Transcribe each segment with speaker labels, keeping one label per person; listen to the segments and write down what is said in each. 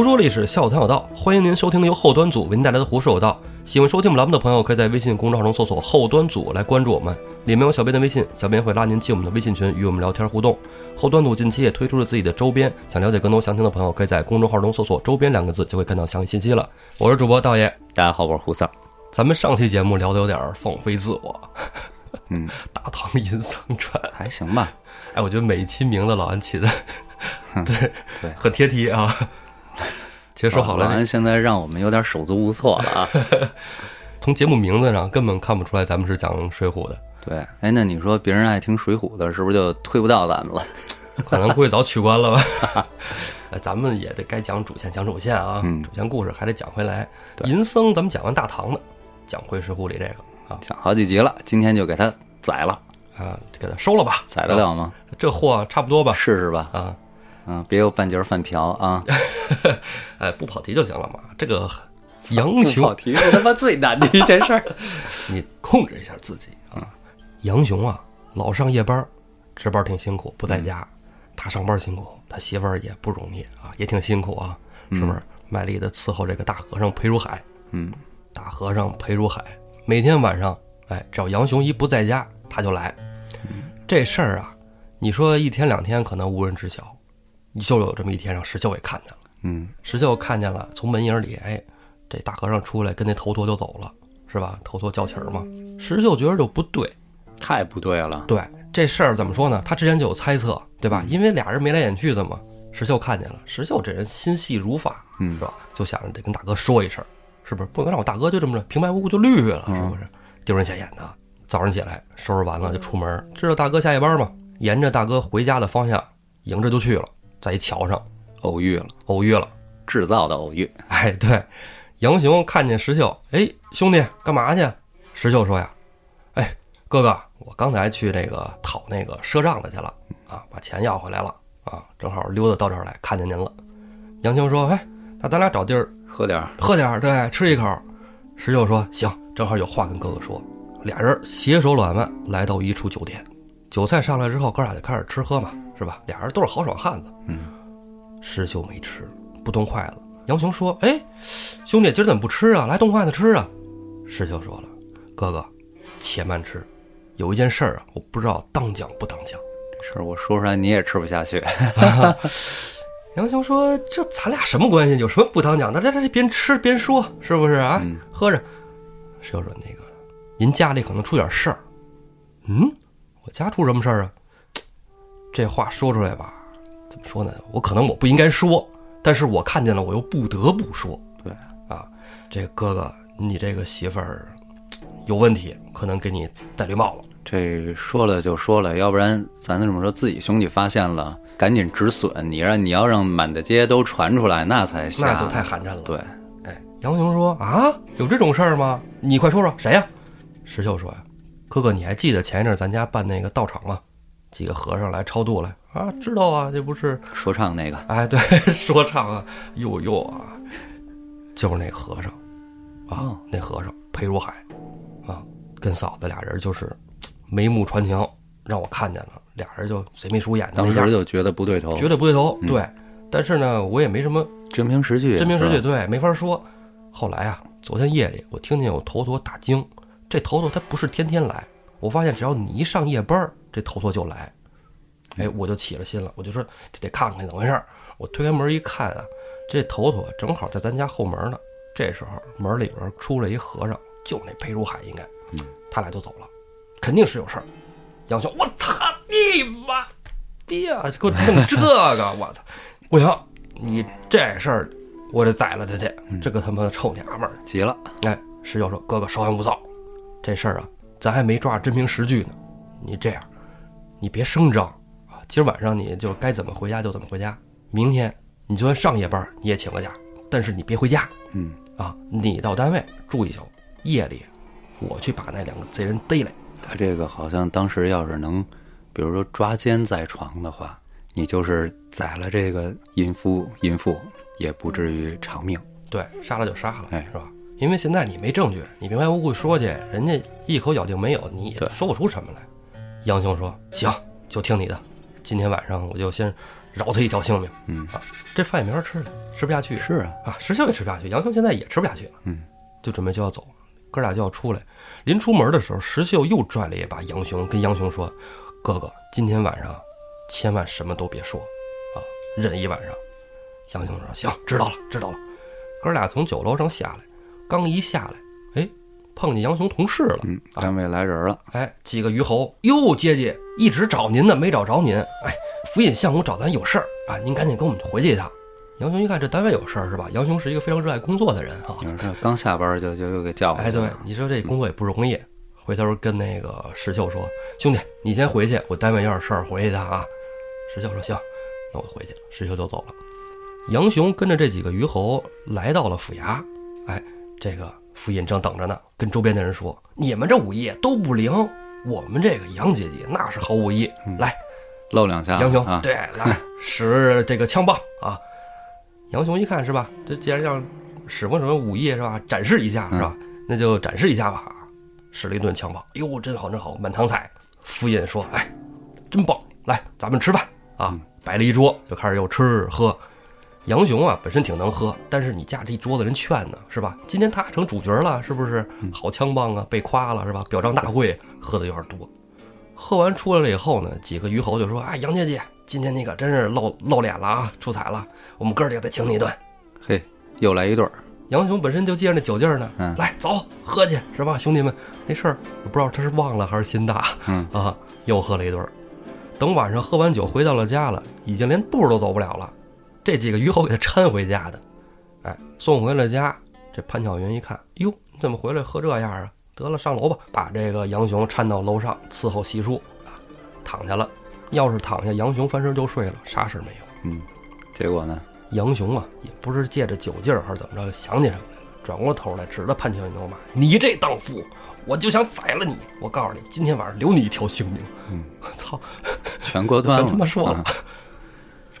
Speaker 1: 胡说历史，笑谈有道，欢迎您收听由后端组为您带来的《胡说有道》。喜欢收听我们栏目的朋友，可以在微信公众号中搜索“后端组”来关注我们，里面有小编的微信，小编会拉您进我们的微信群，与我们聊天互动。后端组近期也推出了自己的周边，想了解更多详情的朋友，可以在公众号中搜索“周边”两个字，就会看到详细信息了。我是主播道爷，
Speaker 2: 大家好，我是胡桑。
Speaker 1: 咱们上期节目聊的有点放飞自我，
Speaker 2: 嗯，
Speaker 1: 大唐银桑传，
Speaker 2: 还行吧？
Speaker 1: 哎，我觉得每一期名字老安起的，对
Speaker 2: 对，
Speaker 1: 很贴题啊。其实说好了，
Speaker 2: 现在让我们有点手足无措了啊。
Speaker 1: 从节目名字上根本看不出来咱们是讲《水浒》的。
Speaker 2: 对，哎，那你说别人爱听《水浒》的，是不是就推不到咱们了？
Speaker 1: 可能估计早取关了吧。哎，咱们也得该讲主线，讲主线啊。
Speaker 2: 嗯
Speaker 1: 主线故事还得讲回来。
Speaker 2: 对
Speaker 1: 银僧咱们讲完大唐的，讲回《水浒》里这个啊
Speaker 2: 讲好几集了，今天就给他宰了，
Speaker 1: 啊，给他收了吧，
Speaker 2: 宰得了吗？
Speaker 1: 啊这货差不多吧？
Speaker 2: 试试吧。
Speaker 1: 啊，
Speaker 2: 嗯，别有半截饭瓢啊！
Speaker 1: 哎，不跑题就行了嘛。这个杨
Speaker 2: 不
Speaker 1: 雄
Speaker 2: 跑，题是他妈最难的一 件事儿。
Speaker 1: 你控制一下自己啊。杨雄啊，老上夜班，值班挺辛苦，不在家。他上班辛苦，他媳妇儿也不容易啊，也挺辛苦啊，是不是？卖力的伺候这个大和尚裴如海。
Speaker 2: 嗯，
Speaker 1: 大和尚裴如海每天晚上，哎，只要杨雄一不在家，他就来。这事儿啊，你说一天两天可能无人知晓，你就有这么一天让石秀给看见了。
Speaker 2: 嗯，
Speaker 1: 石秀看见了，从门影里，哎，这大和尚出来跟那头陀就走了，是吧？头陀叫旗儿嘛。石秀觉得就不对，
Speaker 2: 太不对了。
Speaker 1: 对这事儿怎么说呢？他之前就有猜测，对吧？因为俩人眉来眼去的嘛。石秀看见了，石秀这人心细如发，
Speaker 2: 嗯
Speaker 1: 是吧？就想着得跟大哥说一声，是不是？不能让我大哥就这么着平白无故就绿了，是不是？丢人现眼的。早上起来收拾完了就出门，知道大哥下夜班嘛，沿着大哥回家的方向迎着就去了，在一桥上
Speaker 2: 偶遇了，
Speaker 1: 偶遇了。
Speaker 2: 制造的偶遇。
Speaker 1: 哎，对，杨雄看见石秀，哎，兄弟，干嘛去？石秀说呀，哎，哥哥，我刚才去那个讨那个赊账的去了啊，把钱要回来了啊，正好溜达到这儿来，看见您了。杨雄说，哎，那咱俩找地儿
Speaker 2: 喝点儿，
Speaker 1: 喝点儿，对，吃一口。石秀说，行，正好有话跟哥哥说。俩人携手揽腕来到一处酒店，酒菜上来之后，哥俩就开始吃喝嘛，是吧？俩人都是豪爽汉子。
Speaker 2: 嗯，
Speaker 1: 石秀没吃，不动筷子。杨雄说：“哎，兄弟，今儿怎么不吃啊？来动筷子吃啊！”石秀说了：“哥哥，且慢吃，有一件事儿啊，我不知道当讲不当讲。
Speaker 2: 这事儿我说出来你也吃不下去。”
Speaker 1: 杨雄说：“这咱俩什么关系？有什么不当讲的？这这这边吃边说，是不是啊？
Speaker 2: 嗯
Speaker 1: 喝着。”石秀说：“那个，您家里可能出点事儿。”嗯，我家出什么事儿啊？这话说出来吧，怎么说呢？我可能我不应该说，但是我看见了，我又不得不说。
Speaker 2: 对
Speaker 1: 啊，这哥哥，你这个媳妇儿有问题，可能给你戴绿帽了。
Speaker 2: 这说了就说了，要不然咱这么说，自己兄弟发现了，赶紧止损。你让你要让满大街都传出来，那才瞎。
Speaker 1: 那就太寒碜了。
Speaker 2: 对，
Speaker 1: 哎，杨雄说啊，有这种事儿吗？你快说说谁呀、石秀说呀，哥哥，你还记得前一阵儿咱家办那个道场吗？几个和尚来超度来啊，知道啊，这不是
Speaker 2: 说唱那个，
Speaker 1: 哎，对，说唱啊，呦呦啊，就是那和尚啊，
Speaker 2: 哦
Speaker 1: 那和尚裴如海啊，跟嫂子俩人就是眉目传情，让我看见了，俩人就贼眉鼠眼的
Speaker 2: 当
Speaker 1: 那样
Speaker 2: 时，就觉得不对头，
Speaker 1: 绝对不对头。
Speaker 2: 嗯
Speaker 1: 对，但是呢，我也没什么
Speaker 2: 真凭实据，
Speaker 1: 真凭实据，对，没法说。后来啊，昨天夜里我听见有头陀打经，这头陀他不是天天来，我发现只要你一上夜班儿，这头陀就来。哎，我就起了心了，我就说这得看看怎么回事儿。我推开门一看啊，这头陀正好在咱家后门呢。这时候门里边出来一和尚，就那裴如海应该，
Speaker 2: 嗯，
Speaker 1: 他俩就走了，肯定是有事儿。杨雄，我操你妈逼啊！给我弄这个，我操！不行，你这事儿我得宰了他去。这个他妈的臭娘们儿！
Speaker 2: 急了，
Speaker 1: 哎，石秀说：“哥哥稍安勿躁，这事儿啊，咱还没抓真凭实据呢。你这样，你别声张啊！今儿晚上你就该怎么回家就怎么回家。明天你就算上夜班，你也请个假，但是你别回家
Speaker 2: 嗯，
Speaker 1: 啊！你到单位住一宿，夜里我去把那两个贼人逮来。
Speaker 2: 他这个好像当时要是能，比如说抓奸在床的话，你就是宰了这个淫夫，淫妇也不至于偿命。
Speaker 1: 对，杀了就杀了，
Speaker 2: 哎
Speaker 1: 是吧？因为现在你没证据，你平白无故说去，人家一口咬定没有，你也说不出什么来。杨雄说：“行，就听你的，今天晚上我就先饶他一条性命。
Speaker 2: 嗯
Speaker 1: 啊，这饭也没法吃了，吃不下去
Speaker 2: 是啊，
Speaker 1: 啊，石秀也吃不下去，杨雄现在也吃不下去了，
Speaker 2: 嗯，
Speaker 1: 就准备就要走，哥俩就要出来。临出门的时候，石秀又拽了一把杨雄，跟杨雄说：“哥哥，今天晚上千万什么都别说，啊，忍一晚上。”杨雄说：“行，知道了，知道了。”哥俩从酒楼上下来，刚一下来，哎，碰见杨雄同事了。
Speaker 2: 嗯，单位来人了，
Speaker 1: 哎，几个虞侯哟，姐姐一直找您呢，没找着您。哎，府尹相公找咱有事儿啊，您赶紧跟我们回去一趟。杨雄一看这单位有事儿是吧？杨雄是一个非常热爱工作的人啊。
Speaker 2: 你说刚下班就就又给叫回
Speaker 1: 哎，对你说这工作也不容易。回头跟那个石秀说：“兄弟，你先回去，我单位有点事儿，回去一趟啊。”石秀说：“行，那我回去了。”石秀就走了。杨雄跟着这几个虞侯来到了府衙，哎，这个府尹正等着呢，跟周边的人说：“你们这武艺都不灵，我们这个杨姐姐那是好武艺，来，
Speaker 2: 露两下，
Speaker 1: 杨雄，
Speaker 2: 啊，
Speaker 1: 对，来使这个枪棒啊！杨雄一看是吧？这既然要使过什么武艺是吧？展示一下是吧？那就展示一下吧。使了一顿枪棒，哎呦，真好真好，满堂彩。府尹说：“哎，真棒，来，咱们吃饭啊！”摆了一桌，就开始又吃喝。杨雄啊，本身挺能喝，但是你架这一桌子人劝呢，是吧？今天他成主角了，是不是？好枪棒啊，被夸了是吧？表彰大会喝的有点多。喝完出来了以后呢，几个虞侯就说：“啊，杨姐姐，今天你可真是露露脸了啊，出彩了，我们哥儿几个再请你一顿。
Speaker 2: 嘿，又来一对，”
Speaker 1: 杨雄本身就借着那酒劲儿呢，
Speaker 2: 嗯
Speaker 1: 来走喝去是吧？兄弟们，那事儿我不知道他是忘了还是心大，
Speaker 2: 嗯
Speaker 1: 啊，又喝了一顿。等晚上喝完酒回到了家了，已经连步都走不了了。这几个虞侯给他搀回家的，哎，送回了家。这潘巧云一看，哟，你怎么回来喝这样啊？得了，上楼吧，把这个杨雄搀到楼上伺候洗漱啊，躺下了。要是躺下，杨雄翻身就睡了，啥事没有。
Speaker 2: 嗯，结果呢，
Speaker 1: 杨雄啊，也不是借着酒劲儿还是怎么着，想起什么来了，转过头来指着潘巧云就骂：“你这荡妇，我就想宰了你！我告诉你，今天晚上留你一条性命。”
Speaker 2: 嗯，
Speaker 1: 我 操，
Speaker 2: 全过端了，
Speaker 1: 全他妈说了
Speaker 2: 啊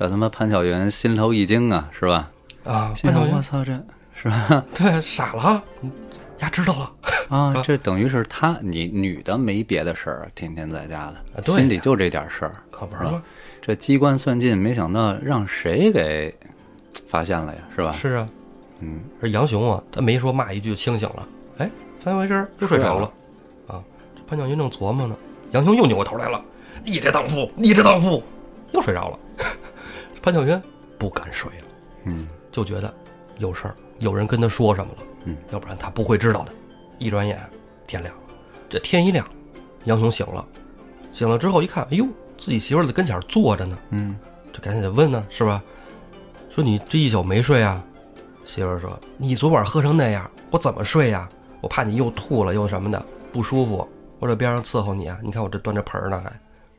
Speaker 2: 这他妈潘巧云心头一惊啊，是吧？
Speaker 1: 啊！
Speaker 2: 心
Speaker 1: 潘巧云
Speaker 2: 我操，这是吧？
Speaker 1: 对傻了，嗯丫知道了。
Speaker 2: 啊，这等于是他你女的没别的事儿，天天在家的，
Speaker 1: 啊
Speaker 2: 心里就这点事儿。
Speaker 1: 可不是吗？
Speaker 2: 这机关算尽，没想到让谁给发现了呀？是吧？
Speaker 1: 是啊，
Speaker 2: 嗯，
Speaker 1: 而杨雄啊，他没说骂一句就清醒了，哎，翻回身儿又睡着了。啊，这潘巧云正琢磨呢，杨雄又扭过头来了，你这荡妇，你这荡妇，又睡着了。潘巧云不敢睡了，
Speaker 2: 嗯，
Speaker 1: 就觉得有事儿，有人跟他说什么了，
Speaker 2: 嗯，
Speaker 1: 要不然他不会知道的。一转眼天亮了，这天一亮，杨雄醒了，醒了之后一看，哎呦，自己媳妇儿在跟前儿坐着呢，
Speaker 2: 嗯，
Speaker 1: 这赶紧得问呢，是吧？说你这一宿没睡啊？媳妇儿说你昨晚喝成那样，我怎么睡呀？我怕你又吐了又什么的不舒服，我这边上伺候你啊。你看我这端着盆儿呢还。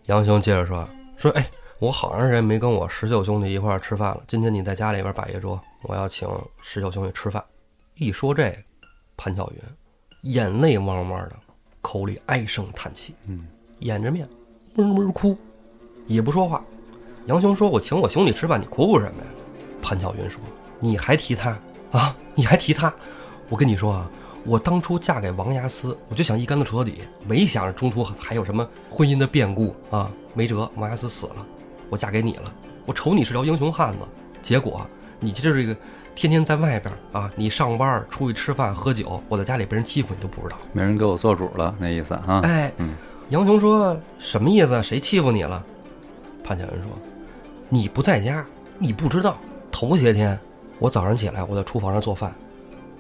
Speaker 1: 杨雄接着说说，哎，我好长时间没跟我十九兄弟一块儿吃饭了，今天你在家里边摆一桌，我要请十九兄弟吃饭。一说这个，潘巧云眼泪汪汪的，口里唉声叹气，
Speaker 2: 嗯，
Speaker 1: 掩着面闷闷哭，也不说话。杨雄说：“我请我兄弟吃饭，你哭哭什么呀？”潘巧云说：“你还提他啊？你还提他？我跟你说啊，我当初嫁给王牙司，我就想一竿子戳到底，没想着中途还有什么婚姻的变故啊。没辙，王牙司死了，我嫁给你了。我瞅你是条英雄汉子，结果你就是这个天天在外边啊，你上班出去吃饭喝酒，我在家里被人欺负，你都不知道。
Speaker 2: 没人给我做主了，那意思啊。
Speaker 1: 哎，
Speaker 2: 嗯
Speaker 1: 杨雄说什么意思？谁欺负你了？潘巧云说：“你不在家，你不知道。头些天我早上起来，我在厨房上做饭，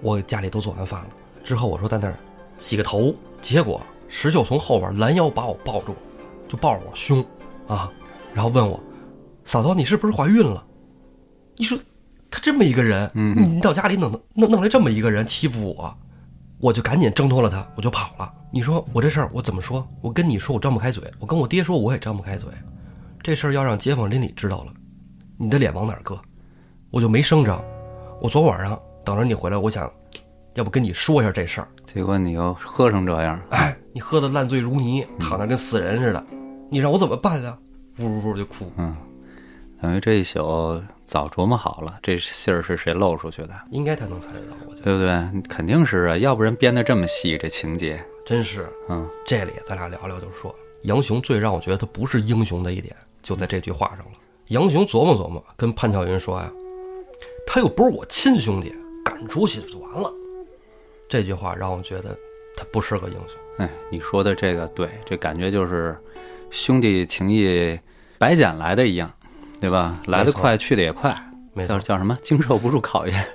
Speaker 1: 我家里都做完饭了。之后我说在那儿洗个头，结果石秀从后边拦腰把我抱住，就抱着我胸啊，然后问我：嫂嫂，你是不是怀孕了？你说他这么一个人，
Speaker 2: 嗯
Speaker 1: 你到家里弄弄弄来这么一个人欺负我，我就赶紧挣脱了他，我就跑了。你说我这事儿我怎么说？我跟你说我张不开嘴，我跟我爹说我也张不开嘴。这事儿要让街坊邻里知道了，你的脸往哪儿搁？我就没声张。我昨晚上等着你回来，我想，要不跟你说一下这事儿。
Speaker 2: 结果你又喝成这样，
Speaker 1: 哎，你喝的烂醉如泥，躺那跟死人似的，你让我怎么办啊？呜呜呜就哭。
Speaker 2: 嗯，等于这一宿早琢磨好了，这信儿是谁漏出去的，
Speaker 1: 应该他能猜得到，我觉得
Speaker 2: 对不对？肯定是啊，要不然编的这么细，这情节，
Speaker 1: 真是。
Speaker 2: 嗯
Speaker 1: 这里咱俩聊聊，就是说杨雄最让我觉得他不是英雄的一点，就在这句话上了。杨雄琢磨琢磨，跟潘巧云说呀：“他又不是我亲兄弟，赶出去就完了。”这句话让我觉得他不是个英雄。
Speaker 2: 哎，你说的这个对，这感觉就是兄弟情谊白捡来的一样，对吧？来得快，去的也快，叫，叫什么？经受不住考验。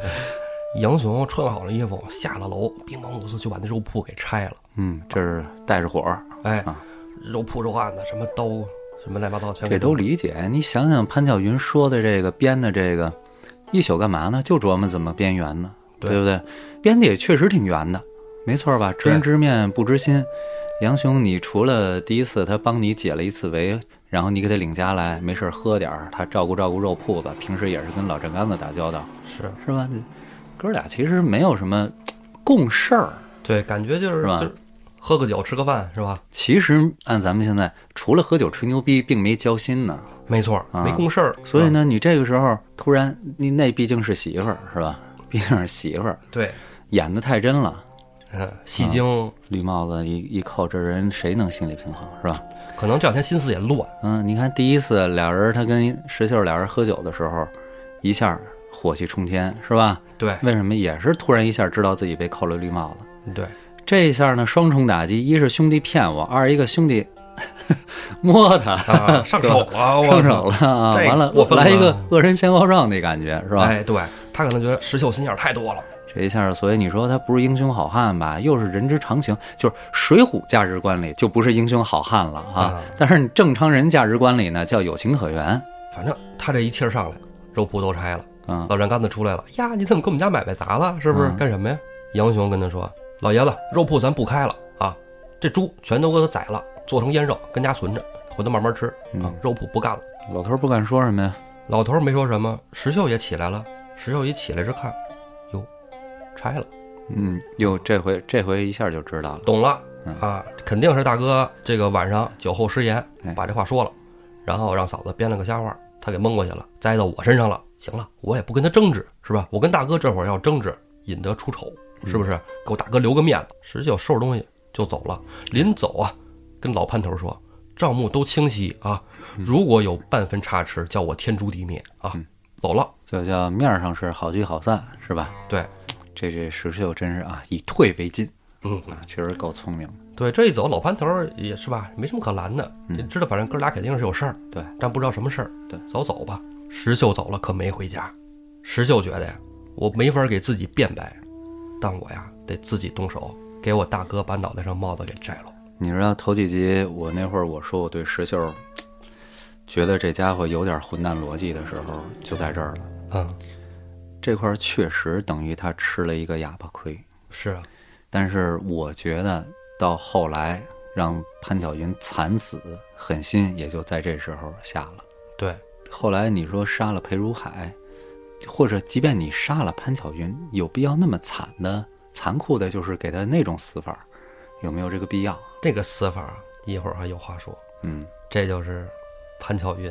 Speaker 1: 杨雄穿好了衣服，下了楼，兵忙马乱就把那肉铺给拆了。
Speaker 2: 嗯，这是带着火儿，
Speaker 1: 哎
Speaker 2: 啊，
Speaker 1: 肉铺肉案子，什么刀，什么乱七八糟，全给
Speaker 2: 这都理解。你想想潘巧云说的这个编的这个，一宿干嘛呢？就琢磨怎么编圆呢，
Speaker 1: 对
Speaker 2: 对不对？编的也确实挺圆的，没错吧？知人知面不知心。杨雄，你除了第一次他帮你解了一次围，然后你给他领家来，没事儿喝点儿，他照顾照顾肉铺子，平时也是跟老站杆子打交道，
Speaker 1: 是
Speaker 2: 是吧？哥俩其实没有什么 共事儿。
Speaker 1: 对，感觉就是
Speaker 2: 是吧
Speaker 1: 就是喝个酒吃个饭是吧？
Speaker 2: 其实按咱们现在，除了喝酒吹牛逼，并没交心呢。
Speaker 1: 没错，
Speaker 2: 啊
Speaker 1: 没共事儿。
Speaker 2: 所以呢，你这个时候突然，你那毕竟是媳妇儿，是吧？毕竟是媳妇儿，
Speaker 1: 对，
Speaker 2: 演的太真了。
Speaker 1: 嗯，戏精
Speaker 2: 绿帽子一一扣，这人谁能心理平衡，是吧？
Speaker 1: 可能这两天心思也乱。
Speaker 2: 嗯，你看第一次俩人他跟石秀俩人喝酒的时候，一下火气冲天，是吧？
Speaker 1: 对
Speaker 2: 为什么也是突然一下知道自己被扣了绿帽子？
Speaker 1: 对，
Speaker 2: 这一下呢，双重打击：一是兄弟骗我，二一个兄弟 摸他
Speaker 1: 啊，上手了，我
Speaker 2: 上手！了啊！完了
Speaker 1: 过，分了
Speaker 2: 来一个恶人先告状那感觉，是吧？
Speaker 1: 哎，对他可能觉得石秀心眼儿太多了。
Speaker 2: 这一下，所以你说他不是英雄好汉吧？又是人之常情，就是水浒价值观里就不是英雄好汉了啊
Speaker 1: 啊。
Speaker 2: 但是你正常人价值观里呢，叫有情可原。
Speaker 1: 反正他这一气儿上来，肉铺都拆了，
Speaker 2: 嗯，
Speaker 1: 老站杆子出来了。呀，你怎么给我们家买卖砸了？是不是？
Speaker 2: 嗯
Speaker 1: 干什么呀？杨雄跟他说：“老爷子，肉铺咱不开了啊，这猪全都给他宰了，做成腌肉，跟家存着，回头慢慢吃啊
Speaker 2: 嗯。
Speaker 1: 肉铺不干了。”
Speaker 2: 老头儿不敢说什么呀？
Speaker 1: 老头儿没说什么，石秀也起来了。石秀一起来这看，哟，拆了，
Speaker 2: 嗯，哟，这回这回一下就知道了。
Speaker 1: 懂了
Speaker 2: 嗯
Speaker 1: 啊，肯定是大哥这个晚上酒后失言
Speaker 2: 哎，
Speaker 1: 把这话说了，然后让嫂子编了个瞎话，他给蒙过去了，栽到我身上了。行了，我也不跟他争执，是吧？我跟大哥这会儿要争执，引得出丑，是不是？给我大哥留个面子。石秀收拾东西就走了，临走啊，跟老潘头说：“账目都清晰啊，如果有半分差池，叫我天诛地灭啊！”走了，
Speaker 2: 就叫面儿上是好聚好散，是吧？
Speaker 1: 对，
Speaker 2: 这这石秀真是啊，以退为进
Speaker 1: 嗯。
Speaker 2: 啊，确实够聪明的。
Speaker 1: 对，这一走，老潘头儿也是吧，没什么可拦的，你知道，反正哥俩肯定是有事儿，
Speaker 2: 对，
Speaker 1: 但不知道什么事儿。
Speaker 2: 对，
Speaker 1: 走走吧。石秀走了，可没回家。石秀觉得呀，我没法给自己辩白，但我呀得自己动手，给我大哥把脑袋上帽子给摘了。
Speaker 2: 你知道头几集我那会儿我说我对石秀觉得这家伙有点混蛋逻辑的时候，就在这儿了。
Speaker 1: 嗯，
Speaker 2: 这块儿确实等于他吃了一个哑巴亏，
Speaker 1: 是啊，
Speaker 2: 但是我觉得到后来让潘巧云惨死，狠心也就在这时候下了。
Speaker 1: 对，
Speaker 2: 后来你说杀了裴如海，或者即便你杀了潘巧云，有必要那么惨的、残酷的，就是给他那种死法，有没有这个必要？
Speaker 1: 这个死法一会儿还有话说。
Speaker 2: 嗯
Speaker 1: 这就是潘巧云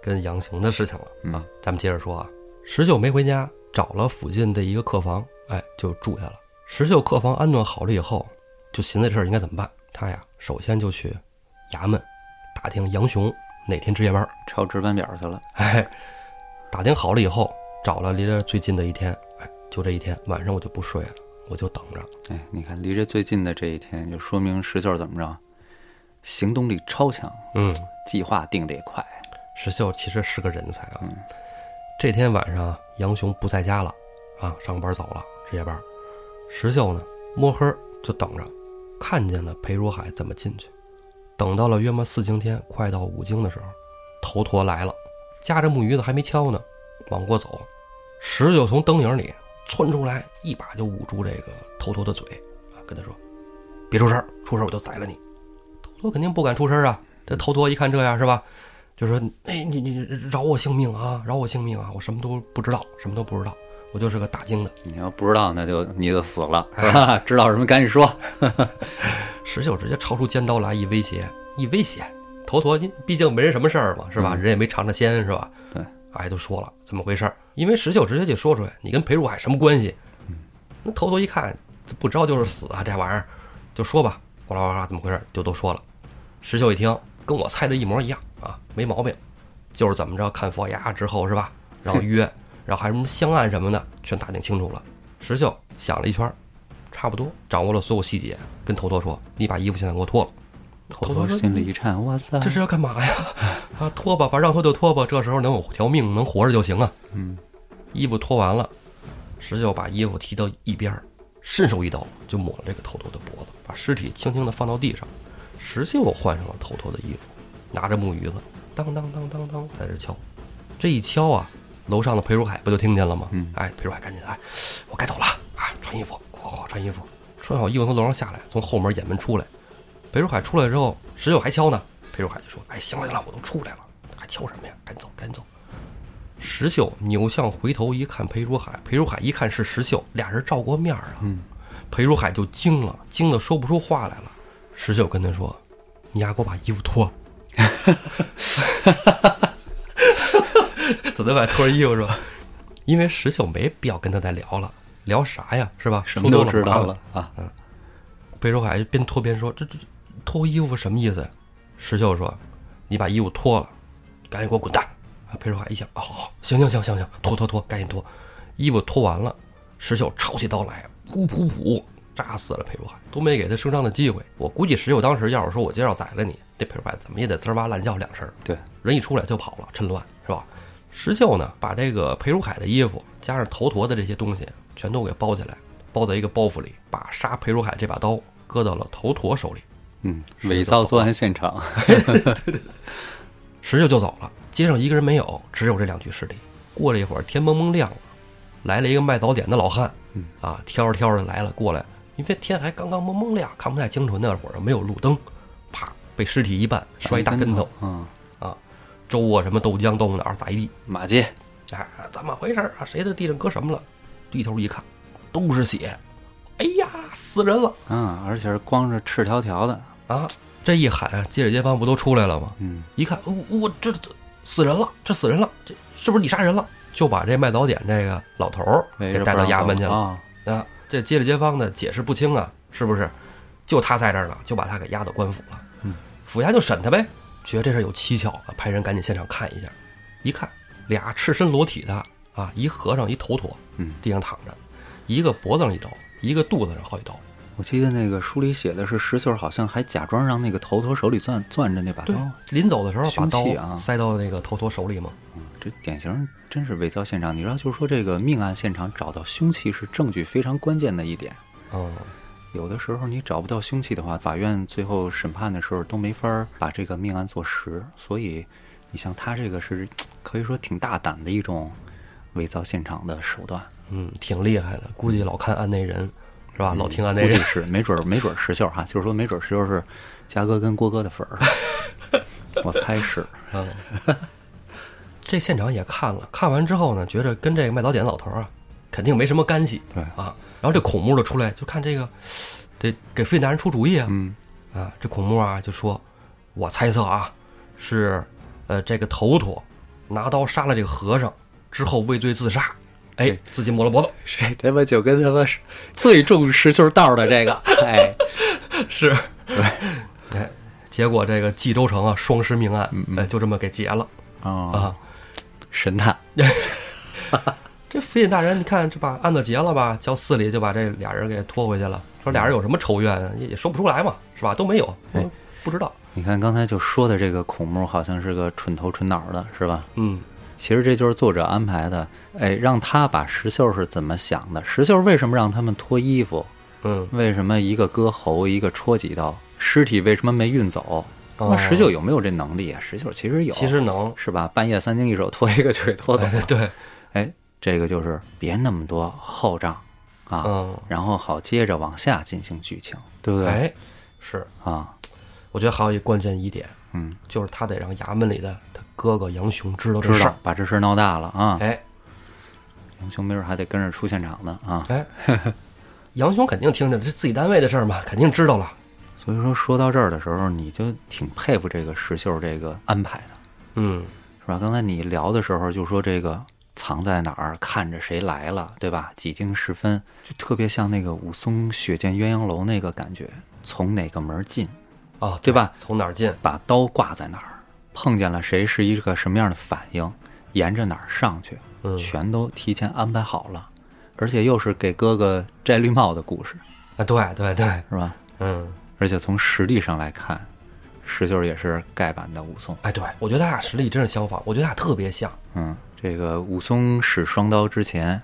Speaker 1: 跟杨雄的事情了
Speaker 2: 嗯
Speaker 1: 啊。咱们接着说啊，石秀没回家，找了附近的一个客房，哎，就住下了。石秀客房安顿好了以后，就寻思这事儿应该怎么办。他呀，首先就去衙门打听杨雄哪天值夜班儿，
Speaker 2: 抄值班表去了。
Speaker 1: 哎，打听好了以后，找了离这最近的一天，哎，就这一天晚上我就不睡了，我就等着。
Speaker 2: 哎，你看离这最近的这一天，就说明石秀怎么着，行动力超强，
Speaker 1: 嗯，
Speaker 2: 计划定得也快。
Speaker 1: 石秀其实是个人才啊。
Speaker 2: 嗯
Speaker 1: 这天晚上，杨雄不在家了，啊，上班走了，值夜班。石秀呢，摸黑就等着，看见了裴如海怎么进去。等到了约莫四更天，快到五更的时候，头陀来了，夹着木鱼子还没敲呢，往过走。石秀从灯影里窜出来，一把就捂住这个头陀的嘴，啊，跟他说：“别出声，出声我就宰了你。”头陀肯定不敢出声啊。这头陀一看这样是吧？就说：“哎，你你饶我性命啊，饶我性命啊！我什么都不知道，什么都不知道，我就是个打更的。
Speaker 2: 你要不知道，那就你就死了，是吧？知道什么赶紧说。”
Speaker 1: 石秀直接抄出尖刀来，一威胁，一威胁，头陀，毕竟没人什么事儿嘛，是吧？
Speaker 2: 嗯
Speaker 1: 人也没尝着鲜，是吧？
Speaker 2: 对，
Speaker 1: 哎，都说了怎么回事儿，因为石秀直接就说出来，你跟裴如海什么关系？那头陀一看，不知道就是死啊，这玩意儿，就说吧，呱啦呱啦，怎么回事就都说了。石秀一听，跟我猜的一模一样啊，没毛病。就是怎么着看佛牙之后是吧？然后约，然后还有什么香案什么的，全打听清楚了。石秀想了一圈，差不多掌握了所有细节，跟头陀说：“你把衣服现在给我脱了。”
Speaker 2: 头陀心里一颤，哇塞，
Speaker 1: 这是要干嘛呀？啊，脱吧，反正让脱就脱吧，这时候能有条命，能活着就行啊。
Speaker 2: 嗯，
Speaker 1: 衣服脱完了，石秀把衣服提到一边儿，伸手一刀就抹了这个头陀的脖子，把尸体轻轻的放到地上。石秀换上了头陀的衣服，拿着木鱼子，当当当当当，在这敲。这一敲啊，楼上的裴如海不就听见了吗？
Speaker 2: 嗯
Speaker 1: 哎，裴如海赶紧哎，我该走了啊，穿衣服，快快快穿衣服。穿好衣服从楼上下来，从后门掩门出来。裴如海出来之后，石秀还敲呢。裴如海就说：“哎，行了行了，我都出来了，还敲什么呀？赶紧走，赶紧走。”石秀扭向回头一看，裴如海，裴如海一看是石秀，俩人照过面儿啊。
Speaker 2: 嗯，
Speaker 1: 裴如海就惊了，惊得说不出话来了。石秀跟他说：“你丫给我把衣服脱。”怎么把脱衣服是吧？因为石秀没必要跟他再聊了，聊啥呀？是吧？
Speaker 2: 什么都知道
Speaker 1: 了
Speaker 2: 了。啊，
Speaker 1: 裴如海边脱边说：“这这这脱衣服什么意思呀？”石秀说：“你把衣服脱了，赶紧给我滚蛋！”啊，裴如海一想：“哦，好，行行行行行，脱脱脱，赶紧脱。”衣服脱完了，石秀抄起刀来，噗噗噗，扎死了裴如海，都没给他声张的机会。我估计石秀当时要是说我今儿要宰了你，这裴如海怎么也得滋哇乱叫两声。
Speaker 2: 对，
Speaker 1: 人一出来就跑了，趁乱是吧？石秀呢，把这个裴如海的衣服加上头陀的这些东西全都给包起来，包在一个包袱里，把杀裴如海这把刀搁到了头陀手里。
Speaker 2: 嗯，伪造作案现场。
Speaker 1: 石秀就走了，街上一个人没有，只有这两具尸体。过了一会儿，天蒙蒙亮了，来了一个卖早点的老汉，
Speaker 2: 嗯
Speaker 1: 啊，挑着挑着来了，过来，因为天还刚刚蒙蒙亮，看不太清楚，那会儿没有路灯，啪，被尸体一绊，摔一大跟头，
Speaker 2: 嗯，
Speaker 1: 粥啊什么豆浆豆腐脑儿撒一地，
Speaker 2: 马街，
Speaker 1: 哎，怎么回事啊？谁的地上搁什么了？低头一看，都是血，哎呀，死人了
Speaker 2: 啊，而且是光着赤条条的。
Speaker 1: 啊！这一喊，街里街坊不都出来了吗？
Speaker 2: 嗯，
Speaker 1: 一看，我、我这这死人了，这死人了，这是不是你杀人了？就把这卖早点这个老头儿给带到衙门去了
Speaker 2: 啊。
Speaker 1: 啊！这街里街坊的解释不清啊，是不是？就他在这儿呢，就把他给押到官府了。
Speaker 2: 嗯，
Speaker 1: 府衙就审他呗，觉得这事儿有蹊跷啊，派人赶紧现场看一下。一看，俩赤身裸体的啊，一和尚一头陀，
Speaker 2: 嗯，
Speaker 1: 地上躺着，一个脖子上一刀，一个肚子上好几刀。
Speaker 2: 我记得那个书里写的是石秀好像还假装让那个头陀手里攥攥着那把刀。
Speaker 1: 临走的时候把刀
Speaker 2: 啊
Speaker 1: 塞到那个头陀手里嘛。
Speaker 2: 嗯，这典型真是伪造现场。你知道，就是说这个命案现场找到凶器是证据非常关键的一点。
Speaker 1: 嗯，
Speaker 2: 有的时候你找不到凶器的话，法院最后审判的时候都没法儿把这个命案做实。所以，你像他这个是可以说挺大胆的一种伪造现场的手段。
Speaker 1: 嗯，挺厉害的，估计老看案内人，是吧？老听案内人。
Speaker 2: 估计是，没准儿没准儿石秀哈，就是说没准儿石秀是嘉哥跟郭哥的粉儿，我猜是。
Speaker 1: 嗯，这现场也看了，看完之后呢，觉着跟这个卖早点老头儿啊，肯定没什么干系
Speaker 2: 对，
Speaker 1: 啊。然后这孔目就出来，就看这个，得给费大人出主意啊。
Speaker 2: 嗯，
Speaker 1: 啊，这孔目啊就说：“我猜测啊，是呃这个头陀拿刀杀了这个和尚之后畏罪自杀，哎，自己抹了脖子。
Speaker 2: 这他妈就跟他妈最重视就是道的这个，哎，
Speaker 1: 是，对，哎，结果这个冀州城啊双尸命案，哎，就这么给结了
Speaker 2: 啊，
Speaker 1: 啊。
Speaker 2: 神探，
Speaker 1: 这府尹大人，你看这把案子结了吧？叫寺里就把这俩人给拖回去了。说俩人有什么仇怨啊，也也说不出来嘛，是吧？都没有，不知道。
Speaker 2: 你看刚才就说的这个孔目好像是个蠢头蠢脑的，是吧？
Speaker 1: 嗯
Speaker 2: 其实这就是作者安排的，哎，让他把石秀是怎么想的？石秀为什么让他们脱衣服？
Speaker 1: 嗯，
Speaker 2: 为什么一个割喉，一个戳几刀？尸体为什么没运走？那
Speaker 1: 哦
Speaker 2: 石秀有没有这能力啊？石秀其实有，
Speaker 1: 其实能，
Speaker 2: 是吧？半夜三更一手拖一个就给拖走了。
Speaker 1: 对，
Speaker 2: 哎，这个就是别那么多后账啊，
Speaker 1: 嗯，
Speaker 2: 然后好接着往下进行剧情，对不对？
Speaker 1: 哎，是，
Speaker 2: 啊，
Speaker 1: 我觉得还有一关键一点，
Speaker 2: 嗯，
Speaker 1: 就是他得让衙门里的他哥哥杨雄知道这事儿。
Speaker 2: 把这事儿闹大了啊，
Speaker 1: 哎
Speaker 2: 杨雄没准还得跟着出现场呢啊。
Speaker 1: 哎，杨雄肯定听见这自己单位的事儿嘛，肯定知道了。
Speaker 2: 所以说说到这儿的时候，你就挺佩服这个石秀这个安排的，
Speaker 1: 嗯，
Speaker 2: 是吧？刚才你聊的时候就说这个藏在哪儿，看着谁来了，对吧？几经时分，就特别像那个武松血溅鸳鸯楼那个感觉，从哪个门进，
Speaker 1: 哦，
Speaker 2: 对吧？
Speaker 1: 从哪儿进？
Speaker 2: 把刀挂在哪儿，碰见了谁是一个什么样的反应，沿着哪儿上去，
Speaker 1: 嗯
Speaker 2: 全都提前安排好了，而且又是给哥哥摘绿帽的故事，
Speaker 1: 啊，对对对，
Speaker 2: 是吧？
Speaker 1: 嗯，
Speaker 2: 而且从实力上来看，石秀也是丐版的武松。
Speaker 1: 哎，对我觉得他俩实力真是相仿，我觉得他俩特别像。
Speaker 2: 嗯，这个武松使双刀之前，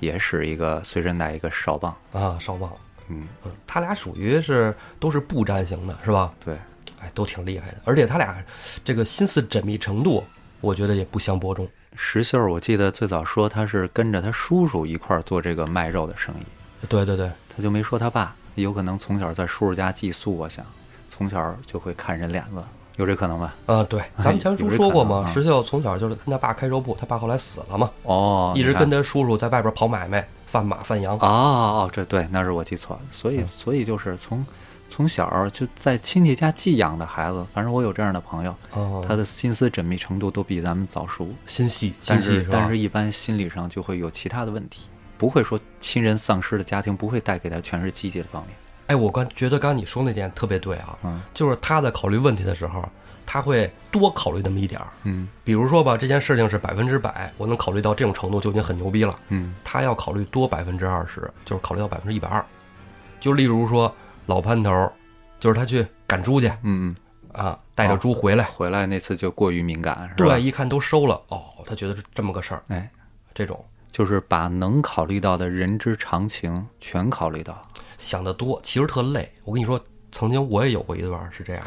Speaker 2: 也使一个随身带一个哨棒。
Speaker 1: 啊，哨棒，
Speaker 2: 嗯，
Speaker 1: 嗯，他俩属于是都是步战型的，是吧？
Speaker 2: 对，
Speaker 1: 哎，都挺厉害的，而且他俩这个心思缜密程度，我觉得也不相伯仲。
Speaker 2: 石秀我记得最早说他是跟着他叔叔一块儿做这个卖肉的生意，
Speaker 1: 对对对，
Speaker 2: 他就没说他爸，有可能从小在叔叔家寄宿，我想从小就会看人脸子，有这可能吧？
Speaker 1: 啊，对，咱们前书说过嘛，石秀从小就是跟他爸开肉铺，他爸后来死了嘛，
Speaker 2: 哦，
Speaker 1: 一直跟他叔叔在外边跑买卖，贩马贩羊。
Speaker 2: 哦哦，这对，那是我记错了。所以，所以就是从从小就在亲戚家寄养的孩子，反正我有这样的朋友，
Speaker 1: 哦，
Speaker 2: 他的心思缜密程度都比咱们早熟，
Speaker 1: 心细，心
Speaker 2: 但
Speaker 1: 细
Speaker 2: 但是一般心理上就会有其他的问题，不会说亲人丧失的家庭不会带给他全是积极的方面。
Speaker 1: 哎，我刚觉得刚刚你说那点特别对啊，
Speaker 2: 嗯
Speaker 1: 就是他在考虑问题的时候，他会多考虑那么一点儿。
Speaker 2: 嗯
Speaker 1: 比如说吧，这件事情是百分之百，我能考虑到这种程度就已经很牛逼了。
Speaker 2: 嗯
Speaker 1: 他要考虑多百分之二十，就是考虑到百分之一百二。就例如说老潘头儿，就是他去赶猪去
Speaker 2: 嗯
Speaker 1: 啊，带着猪回来，
Speaker 2: 嗯，回来那次就过于敏感，是吧？
Speaker 1: 对，，一看都收了，哦，他觉得是这么个事儿，
Speaker 2: 哎，
Speaker 1: 这种
Speaker 2: 就是把能考虑到的人之常情全考虑到。
Speaker 1: 想得多，其实特累。我跟你说，曾经我也有过一段是这样，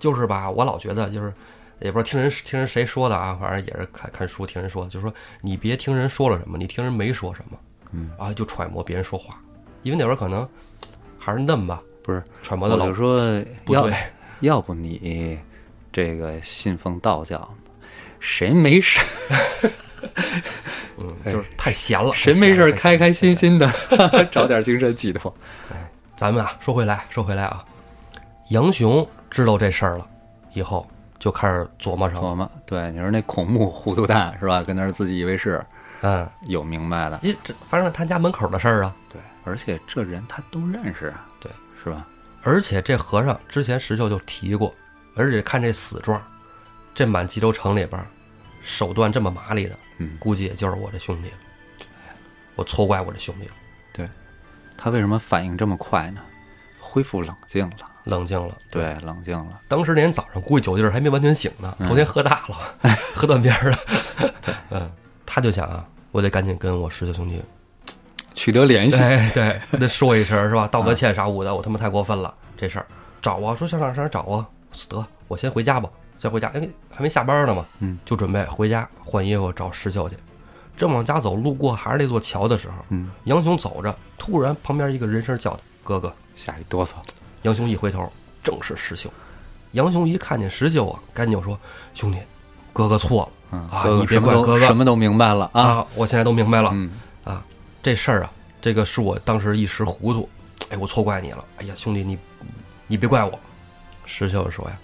Speaker 1: 就是吧，我老觉得就是。也不知道听人听人谁说的啊，反正也是看看书听人说的，就是说你别听人说了什么，你听人没说什么，
Speaker 2: 嗯
Speaker 1: 啊，就揣摩别人说话，因为那会儿可能还是嫩吧，
Speaker 2: 不是，
Speaker 1: 揣摩的老
Speaker 2: 我就说要
Speaker 1: 不对，
Speaker 2: 要不你这个信奉道教，谁没事
Speaker 1: 嗯，就是太闲了，
Speaker 2: 谁没事开开心。心 的找点精神寄托。
Speaker 1: 哎咱们啊，说回来，说回来啊，杨雄知道这事儿了，以后就开始琢磨。
Speaker 2: 琢磨，对，你说那孔目糊涂蛋是吧？跟那儿自己以为是
Speaker 1: 嗯，
Speaker 2: 有明白的，
Speaker 1: 因为这反正他家门口的事儿啊，
Speaker 2: 对，而且这人他都认识啊，
Speaker 1: 对，
Speaker 2: 是吧？
Speaker 1: 而且这和尚之前石秀就提过，而且看这死状，这满济州城里边手段这么麻利的，
Speaker 2: 嗯，
Speaker 1: 估计也就是我这兄弟了。我错怪我这兄弟了，对
Speaker 2: 他为什么反应这么快呢？恢复冷静了，
Speaker 1: 冷静了。
Speaker 2: 对，冷静了，
Speaker 1: 当时那天早上估计酒劲儿还没完全醒呢，
Speaker 2: 嗯
Speaker 1: 头天喝大了，喝断片儿了。嗯，他就想啊，我得赶紧跟我师兄兄弟
Speaker 2: 取得联系。
Speaker 1: 对对，得说一声是吧？道个歉啥五的，我他妈太过分了，这事儿找啊，说上哪儿上哪儿找啊？得，我先回家吧，先回家，因为还没下班呢嘛，
Speaker 2: 嗯，
Speaker 1: 就准备回家换衣服找石秀去。正往家走，路过还是那座桥的时候，
Speaker 2: 嗯，
Speaker 1: 杨雄走着，突然旁边一个人声叫他哥哥。
Speaker 2: 吓一哆嗦，
Speaker 1: 杨雄一回头，正是石秀。杨雄一看见石秀啊，赶紧就说：“兄弟，哥哥错了
Speaker 2: 嗯，
Speaker 1: 啊你别怪哥哥
Speaker 2: 什么都明白了啊，
Speaker 1: 啊！我现在都明白了，
Speaker 2: 嗯，
Speaker 1: 啊，这事儿啊，这个是我当时一时糊涂，哎，我错怪你了。哎呀，兄弟，你你别怪我。石秀说呀，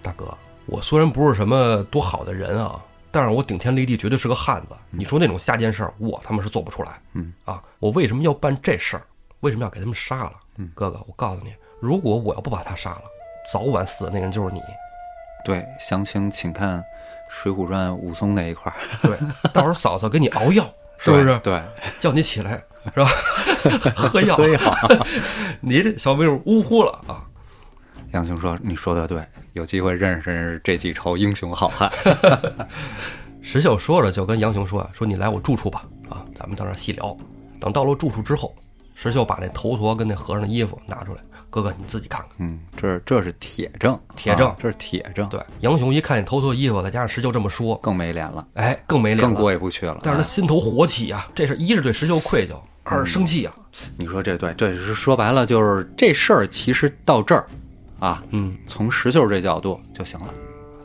Speaker 1: 大哥，我虽然不是什么多好的人啊，但是我顶天立地绝对是个汉子。你说那种下贱事儿，我他妈是做不出来。
Speaker 2: 嗯
Speaker 1: 啊，我为什么要办这事儿？为什么要给他们杀了？
Speaker 2: 嗯
Speaker 1: 哥哥，我告诉你，如果我要不把他杀了，早晚死的那个人就是你。
Speaker 2: 对，详情请看《水浒传》武松那一块儿，
Speaker 1: 对，到时候嫂嫂给你熬药，是不是？
Speaker 2: 对，
Speaker 1: 叫你起来，是吧？喝药，
Speaker 2: 对好。
Speaker 1: 你这小命呜呼了啊！
Speaker 2: 杨雄说：“你说的对，有机会认识认识这几仇英雄好汉。
Speaker 1: 石秀说着就跟杨雄说啊：“说你来我住处吧，啊，咱们到那儿细聊。等到了住处之后，石秀把那头陀跟那和尚的衣服拿出来，哥哥你自己看看。
Speaker 2: 嗯，这这是铁证，
Speaker 1: 铁证
Speaker 2: 啊这是铁证，
Speaker 1: 对，杨雄一看见头陀衣服，再加上石秀这么说，
Speaker 2: 更没脸了，
Speaker 1: 哎，更没脸
Speaker 2: 更
Speaker 1: 了。
Speaker 2: 过意不去了。
Speaker 1: 但是他
Speaker 2: 啊
Speaker 1: 心头火起啊，这是一是对石秀愧疚，二是生气啊。
Speaker 2: 你说这对，这是说白了就是这事儿，其实到这儿啊，
Speaker 1: 嗯，
Speaker 2: 从石秀这角度就行了。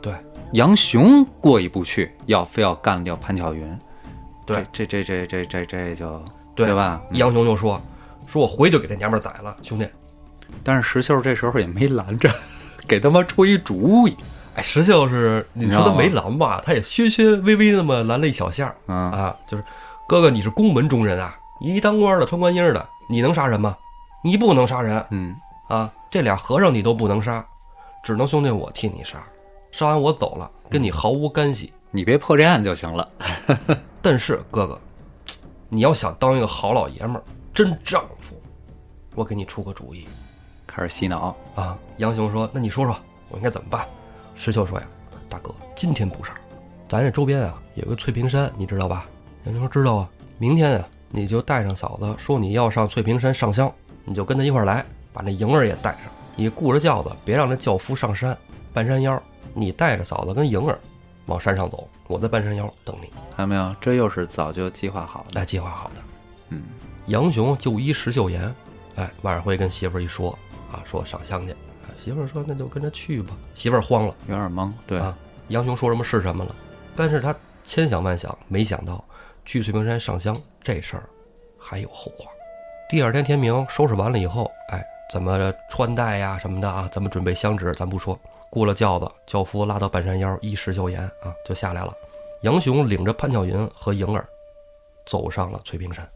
Speaker 1: 对，
Speaker 2: 杨雄过意不去，要非要干掉潘巧云，
Speaker 1: 对
Speaker 2: 这这这这这这这就
Speaker 1: 对
Speaker 2: 吧？嗯
Speaker 1: 杨雄就说：“说我回去给这娘们儿宰了，兄弟。
Speaker 2: 但是石秀这时候也没拦着，给他妈出一主意。”
Speaker 1: 哎，石秀是你说他没拦吧，他也削削微微那么拦了一小下啊，就是哥哥你是宫门中人啊，你一当官的穿官衣的，你能杀人吗？你不能杀人
Speaker 2: 嗯，
Speaker 1: 啊！这俩和尚你都不能杀，只能兄弟我替你杀。杀完我走了，跟你毫无干系。
Speaker 2: 你别破这案就行了。
Speaker 1: 但是哥哥，你要想当一个好老爷们儿、真丈夫，我给你出个主意
Speaker 2: 开始洗脑，
Speaker 1: 啊！杨雄说：“那你说说，我应该怎么办？”石秀说：“呀，大哥，今天不杀，咱这周边啊有个翠屏山，你知道吧？”杨雄说：“知道啊。明天啊，你就带上嫂子，说你要上翠屏山上香，你就跟他一块儿来，把那莹儿也带上。你雇着轿子，别让那轿夫上山。半山腰，你带着嫂子跟莹儿往山上走，我在半山腰等你。
Speaker 2: 看到没有？这又是早就计划好的。
Speaker 1: 来计划好的。
Speaker 2: 嗯，
Speaker 1: 杨雄就依石秀言，哎，晚上回跟媳妇儿一说啊，说上香去。啊，媳妇儿说那就跟着去吧。媳妇儿慌了。
Speaker 2: 有点懵，对，
Speaker 1: 啊，杨雄说什么是什么了，但是他千想万想，没想到去翠屏山上香这事儿还有后话。第二天天明收拾完了以后，哎，怎么穿戴呀什么的啊，怎么准备香纸咱不说，雇了轿子，轿夫拉到半山腰，依石秀言啊就下来了。杨雄领着潘巧云和莹儿走上了翠屏山。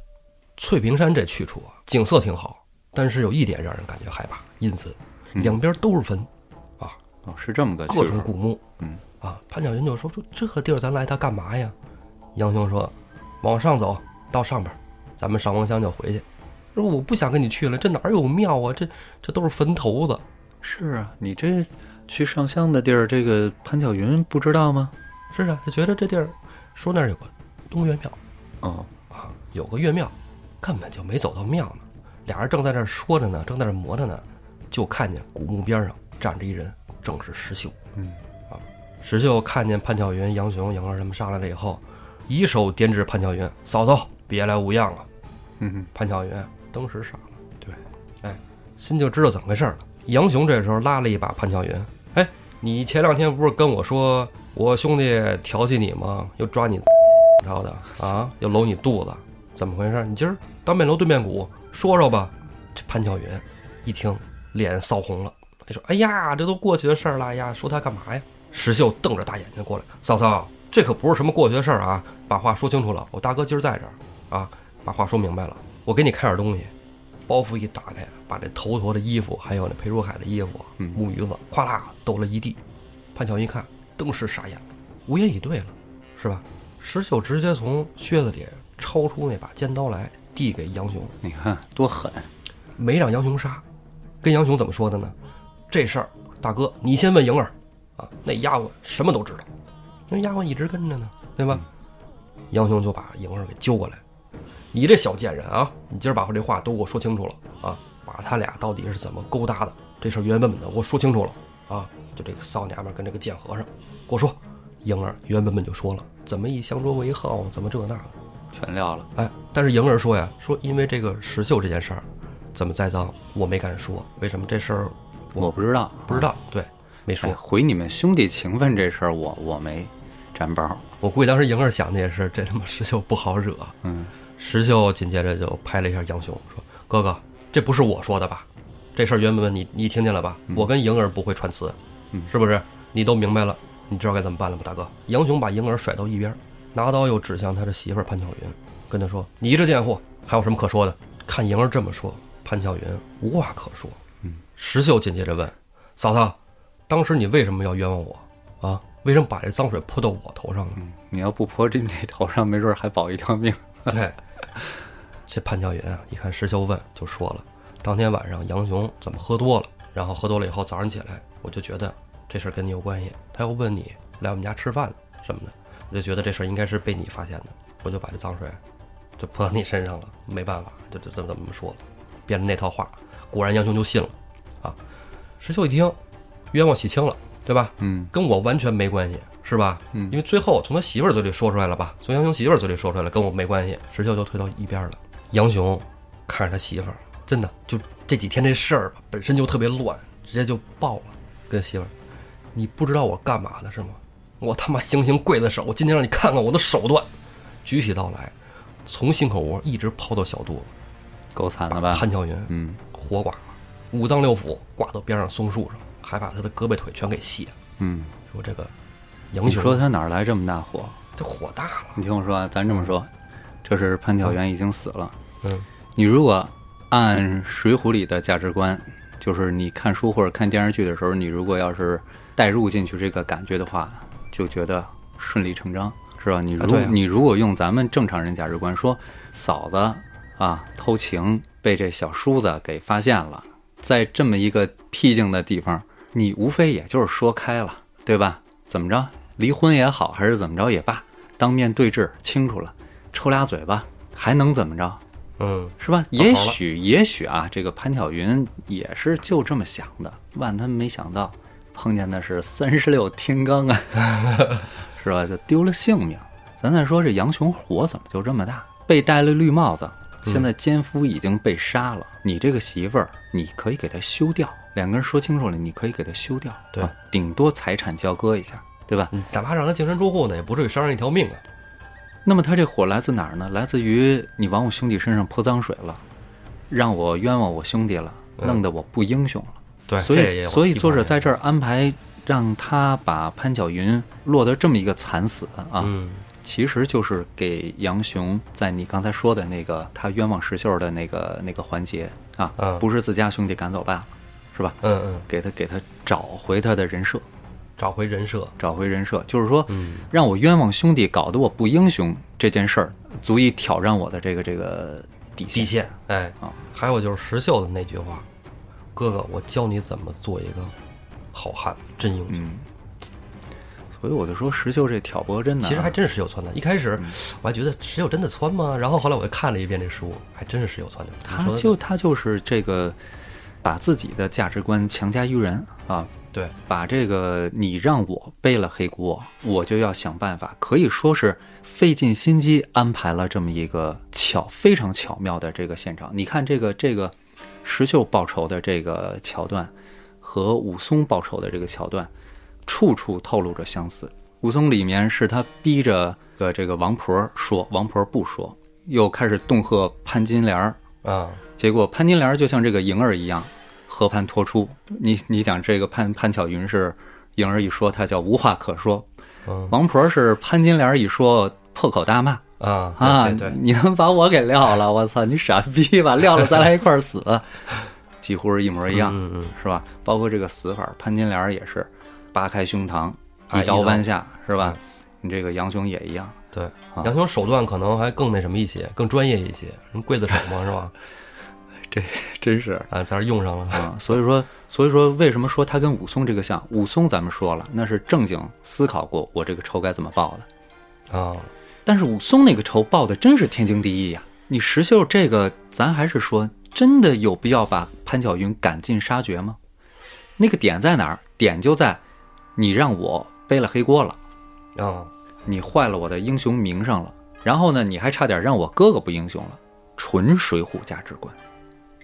Speaker 1: 翠屏山这去处啊，景色挺好，但是有一点让人感觉害怕，阴森，两边都是坟，
Speaker 2: 哦，是这么个
Speaker 1: 各种古墓。
Speaker 2: 嗯
Speaker 1: 啊，潘巧云就说说这个地儿咱来它干嘛呀？杨雄说，往上走到上边，咱们上完香就回去。说我不想跟你去了，这哪儿有庙啊？这这都是坟头子。
Speaker 2: 是啊，你这去上香的地儿，这个潘巧云不知道吗？
Speaker 1: 是啊，他觉得这地儿说那儿有个东岳庙
Speaker 2: 哦，
Speaker 1: 啊，有个岳庙，根本就没走到庙呢。俩人正在那儿说着呢，正在那儿磨着呢，就看见古墓边上站着一人，正是石秀。
Speaker 2: 嗯
Speaker 1: 啊，石秀看见潘巧云、杨雄、杨二他们上来了以后，一手点指潘巧云：“嫂子，别来无恙啊！”
Speaker 2: 嗯哼，
Speaker 1: 潘巧云当时傻了，对，哎，心就知道怎么回事了。杨雄这时候拉了一把潘巧云，哎，你前两天不是跟我说我兄弟调戏你吗？又抓你着的啊，又搂你肚子，怎么回事？你今儿当面锣对面鼓，说说吧。这潘巧云一听，脸臊红了，哎说：“哎呀，这都过去的事儿了哎呀，说他干嘛呀？”石秀瞪着大眼睛过来，嫂嫂，这可不是什么过去的事儿啊，把话说清楚了。我大哥今儿在这儿啊，把话说明白了。我给你看点东西，包袱一打开，把这头陀的衣服，还有那裴如海的衣服、
Speaker 2: 嗯
Speaker 1: 木鱼子，哗啦抖了一地。潘巧云一看，登时傻眼了，无言以对了，是吧？石秀直接从靴子里抄出那把尖刀来，递给杨雄，
Speaker 2: 你看多狠，
Speaker 1: 没让杨雄杀，跟杨雄怎么说的呢？这事儿，大哥你先问莹儿，啊，那丫鬟什么都知道，因为丫鬟一直跟着呢，对吧？杨雄就把莹儿给揪过来，你这小贱人啊，你今儿把我这话都给我说清楚了啊，把他俩到底是怎么勾搭的，这事儿原本本的给我说清楚了啊，就这个骚娘们儿跟这个贱和尚，给我说。莹儿原本本就说了，怎么以相卓为号，怎么这那的，
Speaker 2: 全撂了。
Speaker 1: 哎，但是莹儿说呀，说因为这个石秀这件事儿，怎么栽赃，我没敢说。为什么这事儿
Speaker 2: 我不知道，
Speaker 1: 不知道？对，没说
Speaker 2: 哎，。毁你们兄弟情分这事儿，我我没沾包。
Speaker 1: 我估计当时莹儿想的也是，这他妈石秀不好惹。
Speaker 2: 嗯，
Speaker 1: 石秀紧接着就拍了一下杨雄，说：“哥哥，这不是我说的吧？这事儿原本本你你听见了吧？我跟莹儿不会串词，
Speaker 2: 嗯
Speaker 1: 是不是？你都明白了，你知道该怎么办了吧，大哥？”杨雄把莹儿甩到一边，拿刀又指向他的媳妇儿潘巧云，跟他说：“你这贱货，还有什么可说的？”看莹儿这么说，潘巧云无话可说。
Speaker 2: 嗯，
Speaker 1: 石秀紧接着问：“嫂子，当时你为什么要冤枉我啊？为什么把这脏水泼到我头上呢？”
Speaker 2: 嗯，你要不泼这你头上，没准儿还保一条命。
Speaker 1: 对，这潘巧云啊，一看石秀问，就说了，当天晚上杨雄怎么喝多了，然后喝多了以后，早上起来我就觉得这事儿跟你有关系，他又问你来我们家吃饭什么的，我就觉得这事儿应该是被你发现的，我就把这脏水就泼到你身上了，没办法，就就这么这么说了，编了那套话，果然杨雄就信了，啊，石秀一听，冤枉洗清了，对吧？
Speaker 2: 嗯
Speaker 1: 跟我完全没关系，是吧？
Speaker 2: 嗯
Speaker 1: 因为最后从他媳妇儿嘴里说出来了吧，从杨雄媳妇儿嘴里说出来了，跟我没关系，石秀就退到一边了。杨雄看着他媳妇儿，真的就这几天这事儿吧，本身就特别乱，直接就爆了，跟媳妇儿，你不知道我干嘛的是吗？我他妈行刑刽子手，我今天让你看看我的手段。举起刀来，从心口窝一直抛到小肚子，
Speaker 2: 够惨了吧？
Speaker 1: 潘巧云
Speaker 2: 嗯
Speaker 1: 活剐了，五脏六腑挂到边上松树上，还把他的胳膊腿全给卸了。
Speaker 2: 嗯，
Speaker 1: 说这个杨雄
Speaker 2: 你说他哪儿来这么大火？
Speaker 1: 这火大了，
Speaker 2: 你听我说啊，咱这么说，这是潘巧元已经死了。
Speaker 1: 嗯
Speaker 2: 你如果按《水浒》里的价值观，就是你看书或者看电视剧的时候，你如果要是代入进去这个感觉的话，就觉得顺理成章，是吧？你如、你如果用咱们正常人价值观说，嫂子啊偷情被这小叔子给发现了，在这么一个僻静的地方，你无非也就是说开了，对吧？怎么着，离婚也好，还是怎么着也罢，当面对质清楚了，抽俩嘴巴，还能怎么着？
Speaker 1: 嗯，
Speaker 2: 是吧？也许也许啊，这个潘巧云也是就这么想的，万他没想到碰见的是三十六天罡啊，是吧？就丢了性命。咱再说这杨雄火怎么就这么大？被戴了绿帽子，现在奸夫已经被杀了，你这个媳妇儿你可以给她休掉，两个人说清楚了，你可以给她休掉，
Speaker 1: 对
Speaker 2: 啊顶多财产交割一下，对吧？
Speaker 1: 你哪怕让他净身出户呢，也不至于伤人一条命啊。
Speaker 2: 那么他这火来自哪儿呢？来自于你往我兄弟身上泼脏水了，让我冤枉我兄弟了，
Speaker 1: 嗯
Speaker 2: 弄得我不英雄了。
Speaker 1: 对，
Speaker 2: 所以，所以作者在这儿安排让他把潘巧云落得这么一个惨死啊，
Speaker 1: 嗯，
Speaker 2: 其实就是给杨雄在你刚才说的那个他冤枉石秀的那个那个环节啊，
Speaker 1: 嗯
Speaker 2: 不是自家兄弟赶走罢了，是吧？
Speaker 1: 嗯嗯，
Speaker 2: 给他给他找回他的人设，
Speaker 1: 找回人设，
Speaker 2: 找回人设，就是说，
Speaker 1: 嗯
Speaker 2: 让我冤枉兄弟，搞得我不英雄这件事儿，足以挑战我的这个这个底线。
Speaker 1: 底线。哎
Speaker 2: 啊，
Speaker 1: 还有就是石秀的那句话：“哥哥，我教你怎么做一个好汉，真英雄。
Speaker 2: 嗯，所以我就说石秀这挑拨真的啊，
Speaker 1: 其实还真是石秀撺的。一开始我还觉得石秀真的撺吗？然后后来我又看了一遍这书，还真是石秀撺的。
Speaker 2: 他
Speaker 1: 说
Speaker 2: 就他就是这个，把自己的价值观强加于人啊，
Speaker 1: 对，
Speaker 2: 把这个你让我背了黑锅，我就要想办法，可以说是费尽心机安排了这么一个巧非常巧妙的这个现场。你看这个这个石秀报仇的这个桥段和武松报仇的这个桥段，处处透露着相似。武松里面是他逼着个这个王婆说，王婆不说，又开始恫吓潘金莲儿，
Speaker 1: 啊，
Speaker 2: 结果潘金莲就像这个莹儿一样，河畔脱出。你你讲这个潘潘巧云是颖儿一说，他叫无话可说；
Speaker 1: 嗯
Speaker 2: 王婆是潘金莲一说破口大骂
Speaker 1: 啊
Speaker 2: 啊！
Speaker 1: 对对对，
Speaker 2: 你能把我给撂了，我操，你傻逼吧！撂了咱俩一块儿死，几乎是一模一样，
Speaker 1: 嗯嗯
Speaker 2: 是吧？包括这个死法，潘金莲也是扒开胸膛，
Speaker 1: 哎
Speaker 2: 一刀
Speaker 1: 一刀
Speaker 2: 剜下，是吧？你这个杨雄也一样，
Speaker 1: 对，
Speaker 2: 啊
Speaker 1: 杨雄手段可能还更那什么一些，更专业一些，什么刽子手嘛，是吧？
Speaker 2: 真是
Speaker 1: 啊，在这用上了。
Speaker 2: 啊，所以说，所以说，为什么说他跟武松这个像？武松咱们说了，那是正经思考过我这个仇该怎么报的。
Speaker 1: 啊，
Speaker 2: 但是武松那个仇报的真是天经地义呀、你石秀这个，咱还是说，真的有必要把潘巧云赶尽杀绝吗？那个点在哪儿？点就在你让我背了黑锅了，
Speaker 1: 啊，
Speaker 2: 你坏了我的英雄名声了，然后呢，你还差点让我哥哥不英雄了，纯水浒价值观。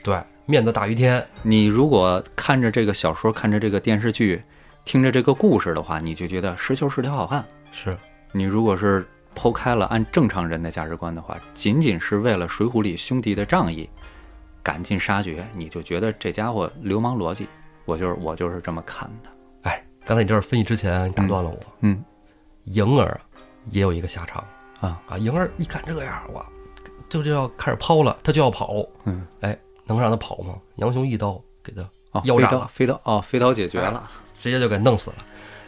Speaker 1: 对，面子大于天。
Speaker 2: 你如果看着这个小说，看着这个电视剧，听着这个故事的话，你就觉得石秀是条好汉。
Speaker 1: 是，
Speaker 2: 你如果是剖开了按正常人的价值观的话，仅仅是为了《水浒》里兄弟的仗义，赶尽杀绝，你就觉得这家伙流氓逻辑。我就是我就是这么看的。
Speaker 1: 哎，刚才你这儿分析之前，你打断了我。
Speaker 2: 嗯
Speaker 1: 莹儿啊也有一个下场
Speaker 2: 啊
Speaker 1: 啊！莹儿一看这样，我就就要开始抛了，他就要跑。
Speaker 2: 嗯，
Speaker 1: 哎，能让他跑吗？杨雄一刀给他腰斩了，
Speaker 2: 飞刀哦，飞刀解决了，
Speaker 1: 直接就给弄死了。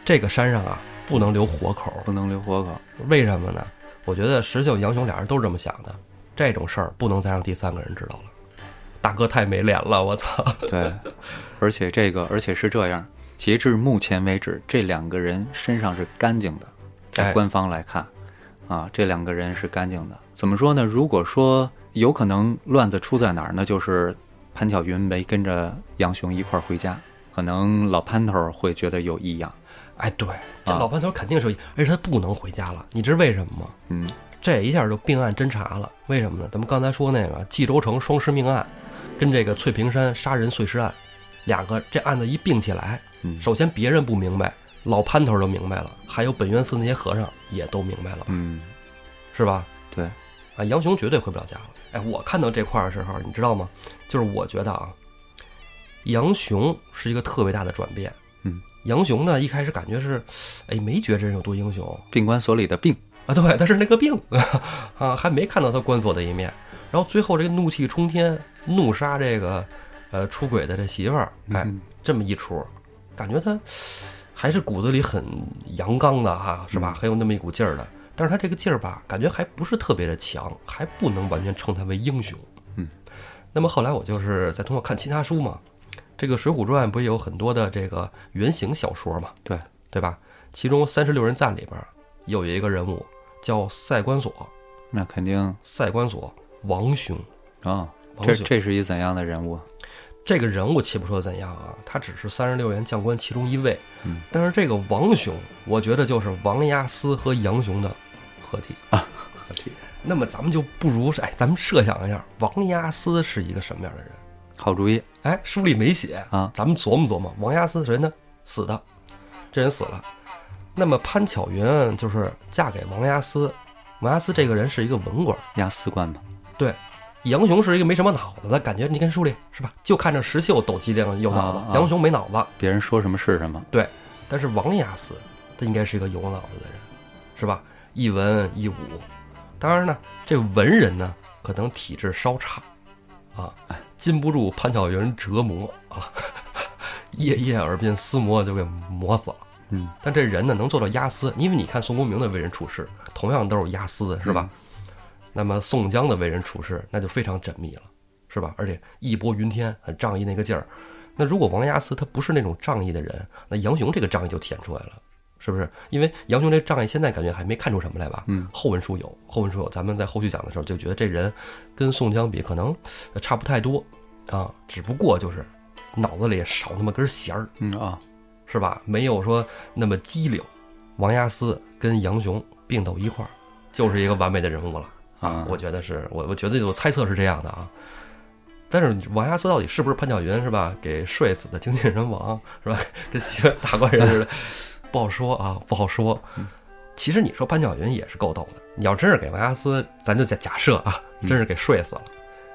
Speaker 1: 这个山上啊，不能留活口，
Speaker 2: 不能留活口。
Speaker 1: 为什么呢？我觉得石秀、杨雄俩人都是这么想的。这种事儿不能再让第三个人知道了。大哥太没脸了，我操！
Speaker 2: 对，而且这个而且是这样，截至目前为止，这两个人身上是干净的，在
Speaker 1: 哎
Speaker 2: 官方来看，啊，这两个人是干净的。怎么说呢？如果说有可能乱子出在哪儿那？就是潘巧云没跟着杨雄一块儿回家，可能老潘头会觉得有异样。
Speaker 1: 哎，对，这
Speaker 2: 啊
Speaker 1: 老潘头肯定是有，而且他不能回家了。你知道为什么吗？
Speaker 2: 嗯，
Speaker 1: 这一下就并案侦查了。为什么呢？咱们刚才说那个冀州城双尸命案，跟这个翠屏山杀人碎尸案，两个这案子一并起来，
Speaker 2: 嗯
Speaker 1: 首先别人不明白，老潘头就明白了，还有本院寺那些和尚也都明白了，
Speaker 2: 嗯，
Speaker 1: 是吧？
Speaker 2: 对，
Speaker 1: 啊，杨雄绝对回不了家了。哎，我看到这块儿的时候，你知道吗？就是我觉得啊，杨雄是一个特别大的转变。
Speaker 2: 嗯，
Speaker 1: 杨雄呢，一开始感觉是，哎，没觉这人有多英雄
Speaker 2: 病关所里的病，
Speaker 1: 啊，对，他是那个病 啊，还没看到他关锁的一面。然后最后这个怒气冲天，怒杀这个呃出轨的这媳妇儿，哎，
Speaker 2: 嗯
Speaker 1: 这么一出，感觉他还是骨子里很阳刚的哈，是吧？很有那么一股劲儿的。但是他这个劲儿吧，感觉还不是特别的强，还不能完全称他为英雄。
Speaker 2: 嗯。
Speaker 1: 那么后来我就是在通过看其他书嘛，这个《水浒传》不也有很多的这个原型小说嘛？
Speaker 2: 对，
Speaker 1: 对吧？其中《三十六人赞》里边有一个人物叫赛关索，
Speaker 2: 那肯定
Speaker 1: 赛关索王兄。
Speaker 2: 啊，这这是一怎样的人物？
Speaker 1: 这个人物且不说怎样啊，他只是三十六员将官其中一位。
Speaker 2: 嗯，
Speaker 1: 但是这个王雄，我觉得就是王押司和杨雄的合体啊。
Speaker 2: 合体，
Speaker 1: 那么咱们就不如是，哎，咱们设想一下，王押司是一个什么样的人？
Speaker 2: 好主意
Speaker 1: 哎，书里没写
Speaker 2: 啊，
Speaker 1: 咱们琢磨琢磨。王押司谁呢？死的，这人死了。那么潘巧云就是嫁给王押司，王押司这个人是一个文官，
Speaker 2: 押司官吧。
Speaker 1: 对。杨雄是一个没什么脑子的感觉，你看书里是吧？就看着石秀抖机灵有脑子，
Speaker 2: 啊啊
Speaker 1: 杨雄没脑子。
Speaker 2: 别人说什么是什么。
Speaker 1: 对但是王押司他应该是一个有脑子的人，是吧？一文一武，当然呢，这文人呢可能体质稍差，啊，禁不住潘巧云折磨啊，夜夜耳鬓厮磨就给磨死了。
Speaker 2: 嗯，
Speaker 1: 但这人呢能做到押司，因为你看宋公明的为人处事，同样都是押司，是吧？那么宋江的为人处事那就非常缜密了，是吧？而且义薄云天，很仗义那个劲儿。那如果王押司他不是那种仗义的人，那杨雄这个仗义就体现出来了，是不是？因为杨雄这障碍现在感觉还没看出什么来吧？
Speaker 2: 嗯，
Speaker 1: 后文书有，后文书有，咱们在后续讲的时候就觉得这人跟宋江比可能呃差不太多啊，只不过就是脑子里少那么根弦儿，
Speaker 2: 嗯啊，
Speaker 1: 是吧？没有说那么机灵。王押司跟杨雄并到一块儿，就是一个完美的人物了
Speaker 2: 啊
Speaker 1: 我觉得是我，我觉得我猜测是这样的啊。但是王押司到底是不是潘巧云是吧？给睡死的精尽人亡是吧？跟大官人似的，不好说啊，不好说。其实你说潘巧云也是够逗的。你要真是给维阿斯，咱就假假设啊，真是给睡死了，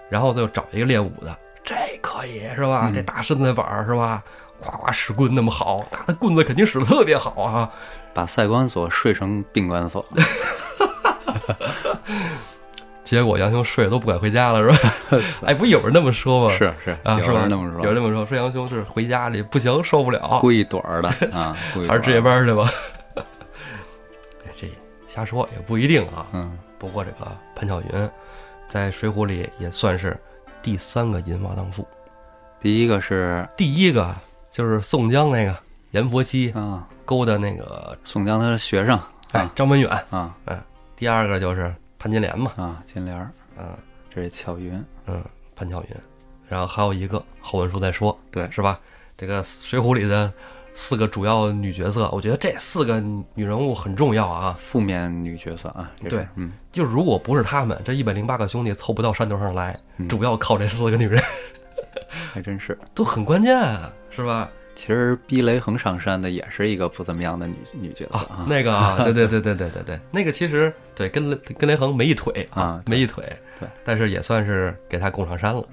Speaker 1: 然后就找一个练武的，这可以是吧？
Speaker 2: 嗯
Speaker 1: 这大身子板儿是吧？夸夸使棍那么好，那他棍子肯定使的特别好啊。
Speaker 2: 把赛关索睡成宾馆所。
Speaker 1: 结果杨雄睡得都不敢回家了，是吧？哎，不有人那么说吗？
Speaker 2: 是是
Speaker 1: 啊，
Speaker 2: 有
Speaker 1: 是吧？
Speaker 2: 人那么说，
Speaker 1: 有人那么说，说杨雄是回家里不行，受不了，
Speaker 2: 故意躲着的啊，
Speaker 1: 还是值夜班去吧？哎，这瞎说也不一定啊。
Speaker 2: 嗯
Speaker 1: 不过这个潘巧云在《水浒》里也算是第三个淫娃荡妇，
Speaker 2: 第一个是
Speaker 1: 第一个就是宋江那个阎婆惜
Speaker 2: 啊，
Speaker 1: 勾搭那个
Speaker 2: 宋江他的学生
Speaker 1: 哎
Speaker 2: 啊
Speaker 1: 张文远，
Speaker 2: 啊哎
Speaker 1: 第二个就是潘金莲嘛，
Speaker 2: 啊，金莲儿，
Speaker 1: 嗯。
Speaker 2: 这是巧云，
Speaker 1: 嗯，潘巧云，然后还有一个后文书再说，
Speaker 2: 对。
Speaker 1: 是吧？这个《水浒》里的四个主要女角色，我觉得这四个女人物很重要啊。
Speaker 2: 负面女角色啊，
Speaker 1: 对
Speaker 2: 嗯，
Speaker 1: 就如果不是她们，这一百零八个兄弟凑不到山头上来，
Speaker 2: 嗯。
Speaker 1: 主要靠这四个女人，
Speaker 2: 还真是。
Speaker 1: 都很关键啊，是吧？
Speaker 2: 其实逼雷横上山的也是一个不怎么样的女女角色啊，
Speaker 1: 那个啊，对对对对对对对，那个其实对跟跟雷横没一腿
Speaker 2: 啊
Speaker 1: 没一腿，
Speaker 2: 对，
Speaker 1: 但是也算是给他供上山了。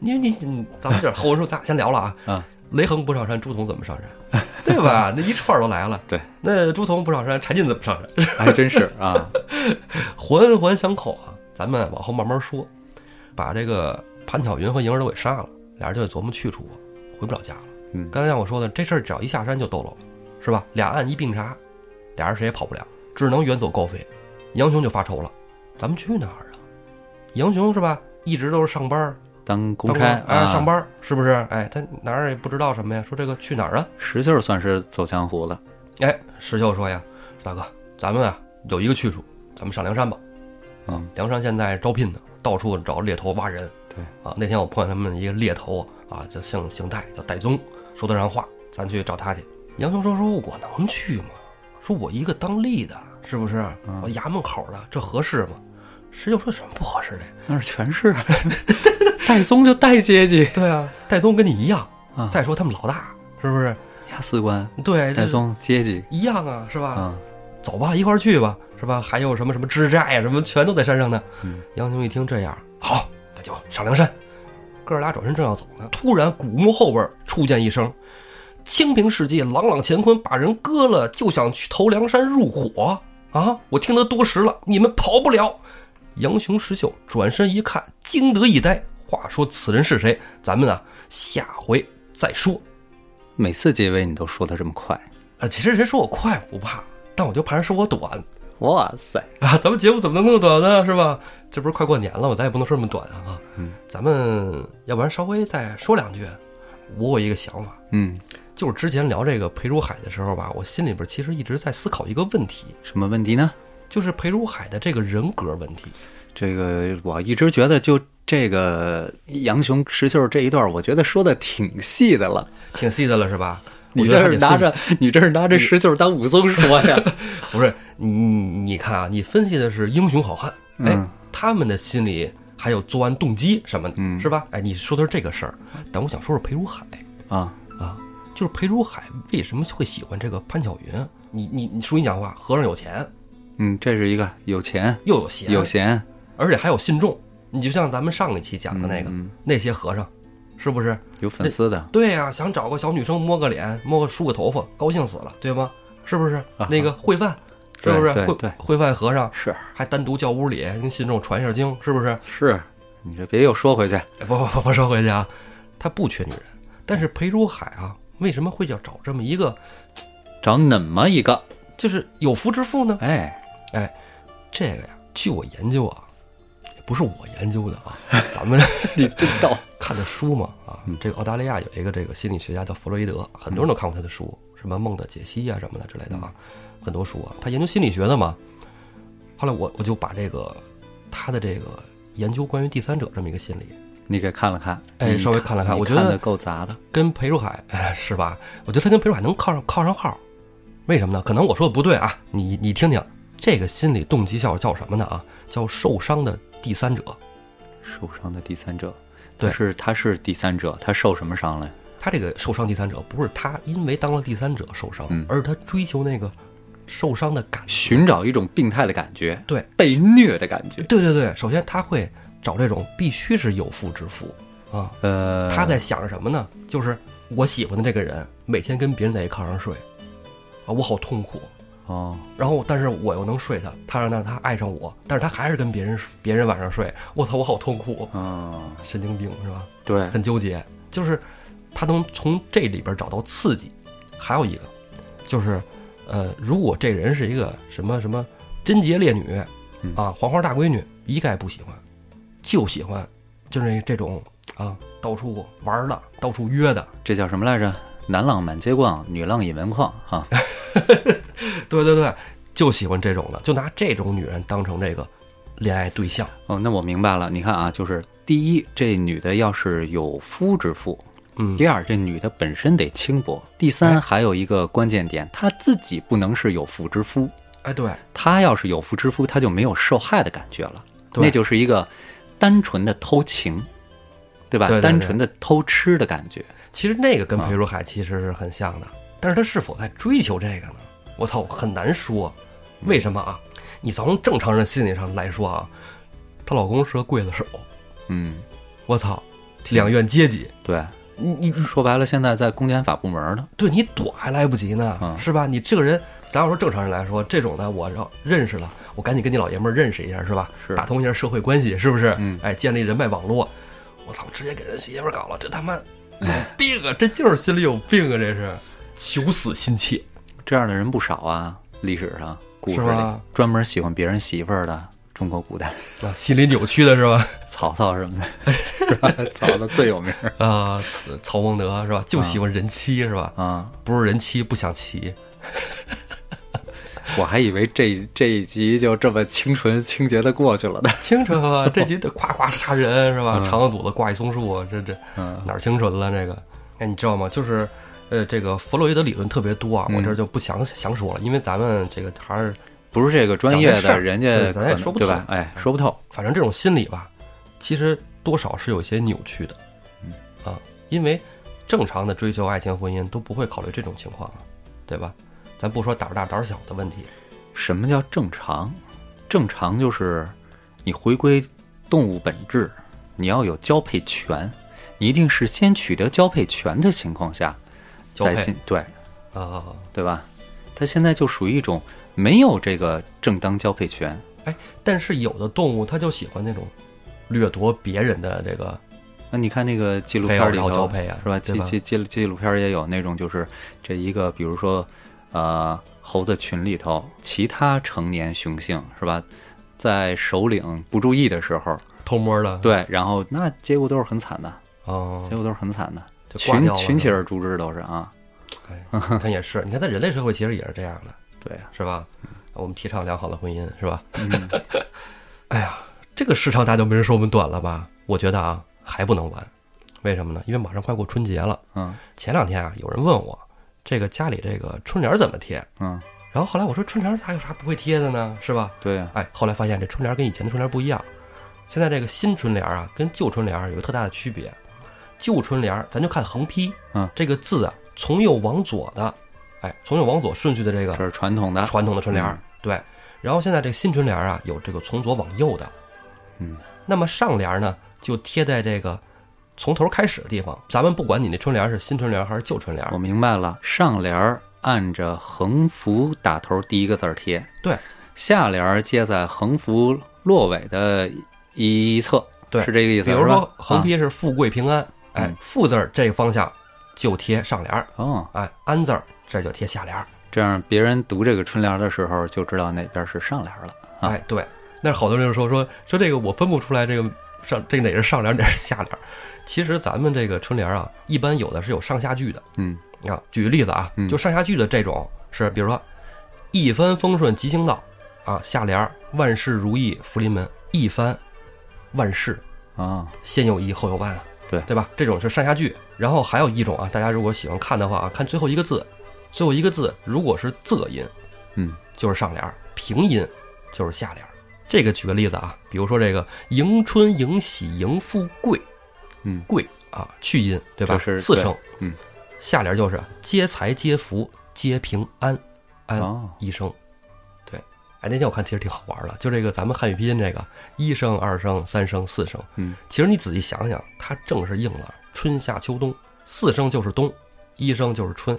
Speaker 1: 因为你你咱们这后文书咱俩先聊了啊，
Speaker 2: 啊，
Speaker 1: 雷横不上山，朱仝怎么上山？对吧？那一串儿都来了。
Speaker 2: 对，
Speaker 1: 那朱仝不上山，柴进怎么上山？
Speaker 2: 还真是啊，
Speaker 1: 环环相扣啊。咱们往后慢慢说，把这个潘巧云和莹儿都给杀了，俩人就得琢磨去处，回不了家了。
Speaker 2: 嗯
Speaker 1: 刚才像我说的，这事儿只要一下山就兜了，是吧？俩案一并查，俩人谁也跑不了，只能远走高飞。杨雄就发愁了，咱们去哪儿啊？杨雄是吧？一直都是上班当
Speaker 2: 当公差啊，
Speaker 1: 上班是不是？哎，他哪儿也不知道什么呀？说这个去哪儿啊？
Speaker 2: 石秀算是走江湖了，
Speaker 1: 哎，石秀说呀，大哥，咱们啊有一个去处，咱们上梁山吧。啊
Speaker 2: 嗯，
Speaker 1: 梁山现在招聘呢，到处找猎头挖人。
Speaker 2: 对
Speaker 1: 啊，那天我碰见他们一个猎头啊，叫姓姓戴，叫戴宗，说得上话，咱去找他去。杨雄说：“说我能去吗？说我一个当吏的，是不是？
Speaker 2: 嗯
Speaker 1: 我衙门口的，这合适吗？”石秀说：“什么不合适的？
Speaker 2: 那是全是 戴宗就戴阶级
Speaker 1: 对啊，戴宗跟你一样。
Speaker 2: 啊，
Speaker 1: 再说他们老大，是不是？
Speaker 2: 押司官
Speaker 1: 对，
Speaker 2: 戴宗阶级
Speaker 1: 一样啊，是吧？
Speaker 2: 啊，
Speaker 1: 走吧，一块儿去吧，是吧？还有什么什么支寨呀，什么全都在山上呢。
Speaker 2: 嗯
Speaker 1: 杨雄一听这样，好，那就上梁山。哥俩转身正要走呢，突然古墓后边出现一声：“清平世界，朗朗乾坤把人割了，就想去投梁山入伙啊！我听得多时了，你们跑不了。”杨雄、石秀转身一看，惊得一呆。话说此人是谁？咱们啊，下回再说。
Speaker 2: 每次结尾你都说的这么快，
Speaker 1: 啊，其实人说我快不怕，但我就怕人说我短
Speaker 2: 哇塞，
Speaker 1: 啊。咱们节目怎么能那么短呢？是吧？这不是快过年了吗？咱也不能说这么短啊。
Speaker 2: 嗯，
Speaker 1: 咱们要不然稍微再说两句。我有一个想法，
Speaker 2: 嗯，
Speaker 1: 就是之前聊这个裴如海的时候吧，我心里边其实一直在思考一个问题，
Speaker 2: 什么问题呢？
Speaker 1: 就是裴如海的这个人格问题。
Speaker 2: 这个我一直觉得，就这个杨雄石秀这一段，我觉得说的挺细的了。
Speaker 1: 挺细的了是吧？
Speaker 2: 你这是拿着你这是拿着石秀当武松说呀？
Speaker 1: 不是你你看啊，你分析的是英雄好汉，哎，
Speaker 2: 嗯
Speaker 1: 他们的心里还有作案动机什么的，
Speaker 2: 嗯
Speaker 1: 是吧？哎，你说的是这个事儿，但我想说说裴如海
Speaker 2: 啊，
Speaker 1: 啊，就是裴如海为什么会喜欢这个潘巧云？你你你说你讲话，和尚有钱
Speaker 2: 嗯，这是一个有钱
Speaker 1: 又有闲，
Speaker 2: 有闲，
Speaker 1: 而且还有信众。你就像咱们上一期讲的那个、
Speaker 2: 嗯
Speaker 1: 那些和尚，是不是？
Speaker 2: 有粉丝的，
Speaker 1: 对呀、想找个小女生摸个脸，摸个梳个头发，高兴死了，对吗？是不是？
Speaker 2: 啊
Speaker 1: 那个会饭，是不是？会
Speaker 2: 对对对
Speaker 1: 会饭和尚
Speaker 2: 是
Speaker 1: 还单独叫屋里跟信众传一下经，是不是？
Speaker 2: 是，你这别又说回去。
Speaker 1: 哎不不不不说回去啊，他不缺女人，但是裴如海啊，为什么会要找这么一个
Speaker 2: 找那么一个，
Speaker 1: 就是有夫之妇呢？
Speaker 2: 哎哎，
Speaker 1: 这个呀，据我研究啊，也不是我研究的啊，咱们
Speaker 2: 你真逗。
Speaker 1: 看的书嘛啊，这个澳大利亚有一个这个心理学家叫弗洛伊德，很多人都看过他的书，什么梦的解析啊什么的之类的啊，很多书啊，他研究心理学的嘛。后来我我就把这个他的这个研究关于第三者这么一个心理，
Speaker 2: 你给看了看，你
Speaker 1: 哎稍微看了看我觉得
Speaker 2: 够杂的。
Speaker 1: 跟裴如海哎是吧？我觉得他跟裴如海能靠上靠上号，为什么呢？可能我说的不对啊，你你听听，这个心理动机叫叫什么呢啊？叫受伤的第三者。
Speaker 2: 受伤的第三者，
Speaker 1: 对
Speaker 2: 是他是第三者，他受什么伤了呀？
Speaker 1: 他这个受伤第三者不是他因为当了第三者受伤，
Speaker 2: 嗯
Speaker 1: 而是他追求那个受伤的感觉。
Speaker 2: 寻找一种病态的感觉，
Speaker 1: 对
Speaker 2: 被虐的感觉。
Speaker 1: 对对对，首先他会找这种必须是有妇之夫啊。
Speaker 2: 呃，
Speaker 1: 他在想什么呢？就是我喜欢的这个人每天跟别人在一炕上睡，啊，我好痛苦。
Speaker 2: 哦，
Speaker 1: 然后，但是我又能睡他，他让他他爱上我，但是他还是跟别人别人晚上睡，我操，我好痛苦，
Speaker 2: 嗯，
Speaker 1: 神经病是吧？
Speaker 2: 对，
Speaker 1: 很纠结，就是他能从这里边找到刺激。还有一个，就是呃，如果这人是一个什么什么贞洁烈女
Speaker 2: 嗯
Speaker 1: 啊，黄花大闺女，一概不喜欢，就喜欢就是这种啊，到处玩的，到处约的。
Speaker 2: 这叫什么来着？男浪满街逛，女浪引门框哈。
Speaker 1: 对对对，就喜欢这种的，就拿这种女人当成这个恋爱对象。
Speaker 2: 哦，那我明白了。你看啊，就是第一，这女的要是有夫之妇；
Speaker 1: 嗯，
Speaker 2: 第二，这女的本身得轻薄；第三，
Speaker 1: 哎
Speaker 2: 还有一个关键点，她自己不能是有妇之夫。
Speaker 1: 哎，对，
Speaker 2: 她要是有妇之夫，她就没有受害的感觉了，那就是一个单纯的偷情，对吧？
Speaker 1: 对对对
Speaker 2: 单纯的偷吃的感觉。
Speaker 1: 其实那个跟
Speaker 2: 啊
Speaker 1: 裴如海其实是很像的，但是他是否在追求这个呢？我操，很难说。为什么啊？你从正常人心理上来说啊，她老公是个刽子手，
Speaker 2: 嗯，
Speaker 1: 我操，两院阶级，
Speaker 2: 对，
Speaker 1: 你你你
Speaker 2: 说白了，现在在公检法部门呢。
Speaker 1: 对你躲还来不及呢，
Speaker 2: 嗯
Speaker 1: 是吧？你这个人，咱要说正常人来说，这种的我要认识了，我赶紧跟你老爷们儿认识一下，是吧？
Speaker 2: 是
Speaker 1: 打通一下社会关系，是不是？
Speaker 2: 嗯
Speaker 1: 哎，建立人脉网络。我操，直接给人媳妇搞了，这他妈有 病啊！这就是心里有病啊！这是求死心切。
Speaker 2: 这样的人不少啊，历史上故事里专门喜欢别人媳妇儿的，中国古代
Speaker 1: 啊，心理扭曲的是吧？
Speaker 2: 曹操什么的，是吧？曹操最有名儿
Speaker 1: 啊，曹曹孟德是吧？就喜欢人妻是吧？
Speaker 2: 啊！
Speaker 1: 不是人妻不想骑，
Speaker 2: 我还以为这这一集就这么清纯清洁的过去了呢。
Speaker 1: 清纯啊！这集得夸夸杀人是吧？
Speaker 2: 嗯
Speaker 1: 长个肚子挂一松树，这这
Speaker 2: 嗯
Speaker 1: 哪儿清纯了？这个，哎，你知道吗？就是，呃，这个弗洛伊德理论特别多啊，
Speaker 2: 嗯
Speaker 1: 我这儿就不详详说了，因为咱们这个还是，
Speaker 2: 不是这个专业的，人家
Speaker 1: 对咱也说不透
Speaker 2: 对吧？哎，说不透。
Speaker 1: 反正这种心理吧，其实多少是有一些扭曲的，
Speaker 2: 嗯
Speaker 1: 啊，因为正常的追求爱情婚姻都不会考虑这种情况啊，对吧？咱不说胆儿大胆儿小的问题，
Speaker 2: 什么叫正常？正常就是你回归动物本质，你要有交配权，你一定是先取得交配权的情况下再进，对
Speaker 1: 啊，
Speaker 2: 对吧？它现在就属于一种没有这个正当交配权，
Speaker 1: 哎，但是有的动物它就喜欢那种掠夺别人的这个
Speaker 2: 那你看那个纪录片里头
Speaker 1: 交配啊，
Speaker 2: 是吧？纪纪纪纪录片也有那种，就是这一个，比如说，呃猴子群里头其他成年雄性是吧，在首领不注意的时候，
Speaker 1: 偷摸的，
Speaker 2: 对，然后那结果都是很惨的，
Speaker 1: 哦。
Speaker 2: 结，果都是很惨的，群群起而诛之都是啊，
Speaker 1: 哎，他也是，你看在人类社会其实也是这样的，
Speaker 2: 对啊，
Speaker 1: 是吧？我们提倡良好的婚姻，是吧？
Speaker 2: 嗯，
Speaker 1: 哎呀，这个时长大家就没人说我们短了吧？我觉得啊，还不能完，为什么呢？因为马上快过春节了。
Speaker 2: 嗯。
Speaker 1: 前两天啊，有人问我，这个家里这个春联怎么贴？
Speaker 2: 嗯，
Speaker 1: 然后后来我说春联咋有啥不会贴的呢？是吧？
Speaker 2: 对呀，
Speaker 1: 哎，后来发现这春联跟以前的春联不一样，现在这个新春联啊，跟旧春联有个特大的区别。旧春联咱就看横批，
Speaker 2: 嗯，
Speaker 1: 这个字啊，从右往左的，哎，从右往左顺序的这个
Speaker 2: 这是传统的，
Speaker 1: 传统的春联对。然后现在这个新春联儿啊，有这个从左往右的，
Speaker 2: 嗯，
Speaker 1: 那么上联儿呢，就贴在这个从头开始的地方。咱们不管你那春联儿是新春联儿还是旧春联儿。
Speaker 2: 我，明白了，上联儿按着横幅打头第一个字儿贴，
Speaker 1: 对，
Speaker 2: 下联儿接在横幅落尾的一侧，
Speaker 1: 对。
Speaker 2: 是这个意思，
Speaker 1: 比如说横批是富贵平安，哎
Speaker 2: 嗯，
Speaker 1: 富字儿这个方向就贴上联儿，
Speaker 2: 啊哦，
Speaker 1: 哎，安字儿这就贴下联儿，
Speaker 2: 这样别人读这个春联儿的时候就知道哪边是上联儿了。啊。
Speaker 1: 哎，对。那好多人就说说说这个我分不出来这个上这哪是上联儿哪是下联儿。其实咱们这个春联儿啊，一般有的是有上下句的。
Speaker 2: 嗯
Speaker 1: 你看，举个例子啊
Speaker 2: 嗯，
Speaker 1: 就上下句的这种是，比如说一帆风顺吉星到啊，下联儿万事如意福临门，一帆万事
Speaker 2: 啊，
Speaker 1: 先有一后有万啊，
Speaker 2: 对
Speaker 1: 对吧？这种是上下句。然后还有一种啊，大家如果喜欢看的话啊，看最后一个字，最后一个字如果是仄音，
Speaker 2: 嗯
Speaker 1: 就是上联儿；平音就是下联儿。这个举个例子啊，比如说这个迎春、迎喜、迎富贵，
Speaker 2: 嗯，
Speaker 1: 贵啊去音对吧？
Speaker 2: 是
Speaker 1: 四声，
Speaker 2: 嗯，
Speaker 1: 下联就是接财、接福、接平安，安
Speaker 2: 哦，
Speaker 1: 一声。对，哎，那天我看其实挺好玩的，就这个咱们汉语拼音这个一声、二声、三声、四声，
Speaker 2: 嗯，
Speaker 1: 其实你仔细想想，它正是应了春夏秋冬，四声就是冬，一声就是春。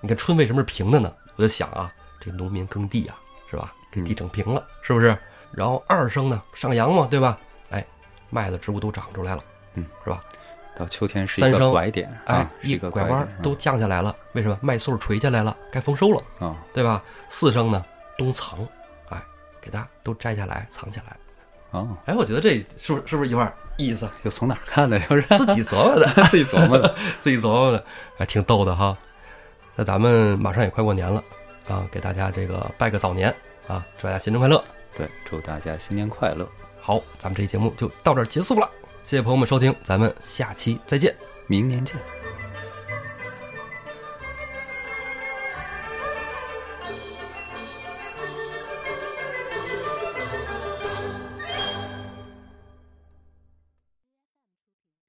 Speaker 1: 你看春为什么是平的呢？我就想啊，这个农民耕地啊，是吧？给地整平了，是不是？然后二声呢，上扬嘛，对吧？哎，麦子植物都长出来了，
Speaker 2: 嗯，
Speaker 1: 是吧？
Speaker 2: 到秋天是一个拐点，
Speaker 1: 哎
Speaker 2: 啊，
Speaker 1: 一
Speaker 2: 一个
Speaker 1: 拐弯
Speaker 2: 点
Speaker 1: 都降下来了，为什么？麦穗儿垂下来了，该丰收了，
Speaker 2: 啊，
Speaker 1: 对吧？四声呢，冬藏，哎，给它都摘下来藏起来。
Speaker 2: 哦，
Speaker 1: 哎，我觉得这是不是是不是有点意思？
Speaker 2: 又从哪儿看的？又是
Speaker 1: 自己琢磨的，
Speaker 2: 自己琢磨的。
Speaker 1: 自己琢磨的，还挺逗的哈。那咱们马上也快过年了啊，给大家这个拜个早年啊，祝大家新年快乐。
Speaker 2: 对，祝大家新年快乐，
Speaker 1: 好，咱们这期节目就到这儿结束了，谢谢朋友们收听，咱们下期再见。
Speaker 2: 明年见。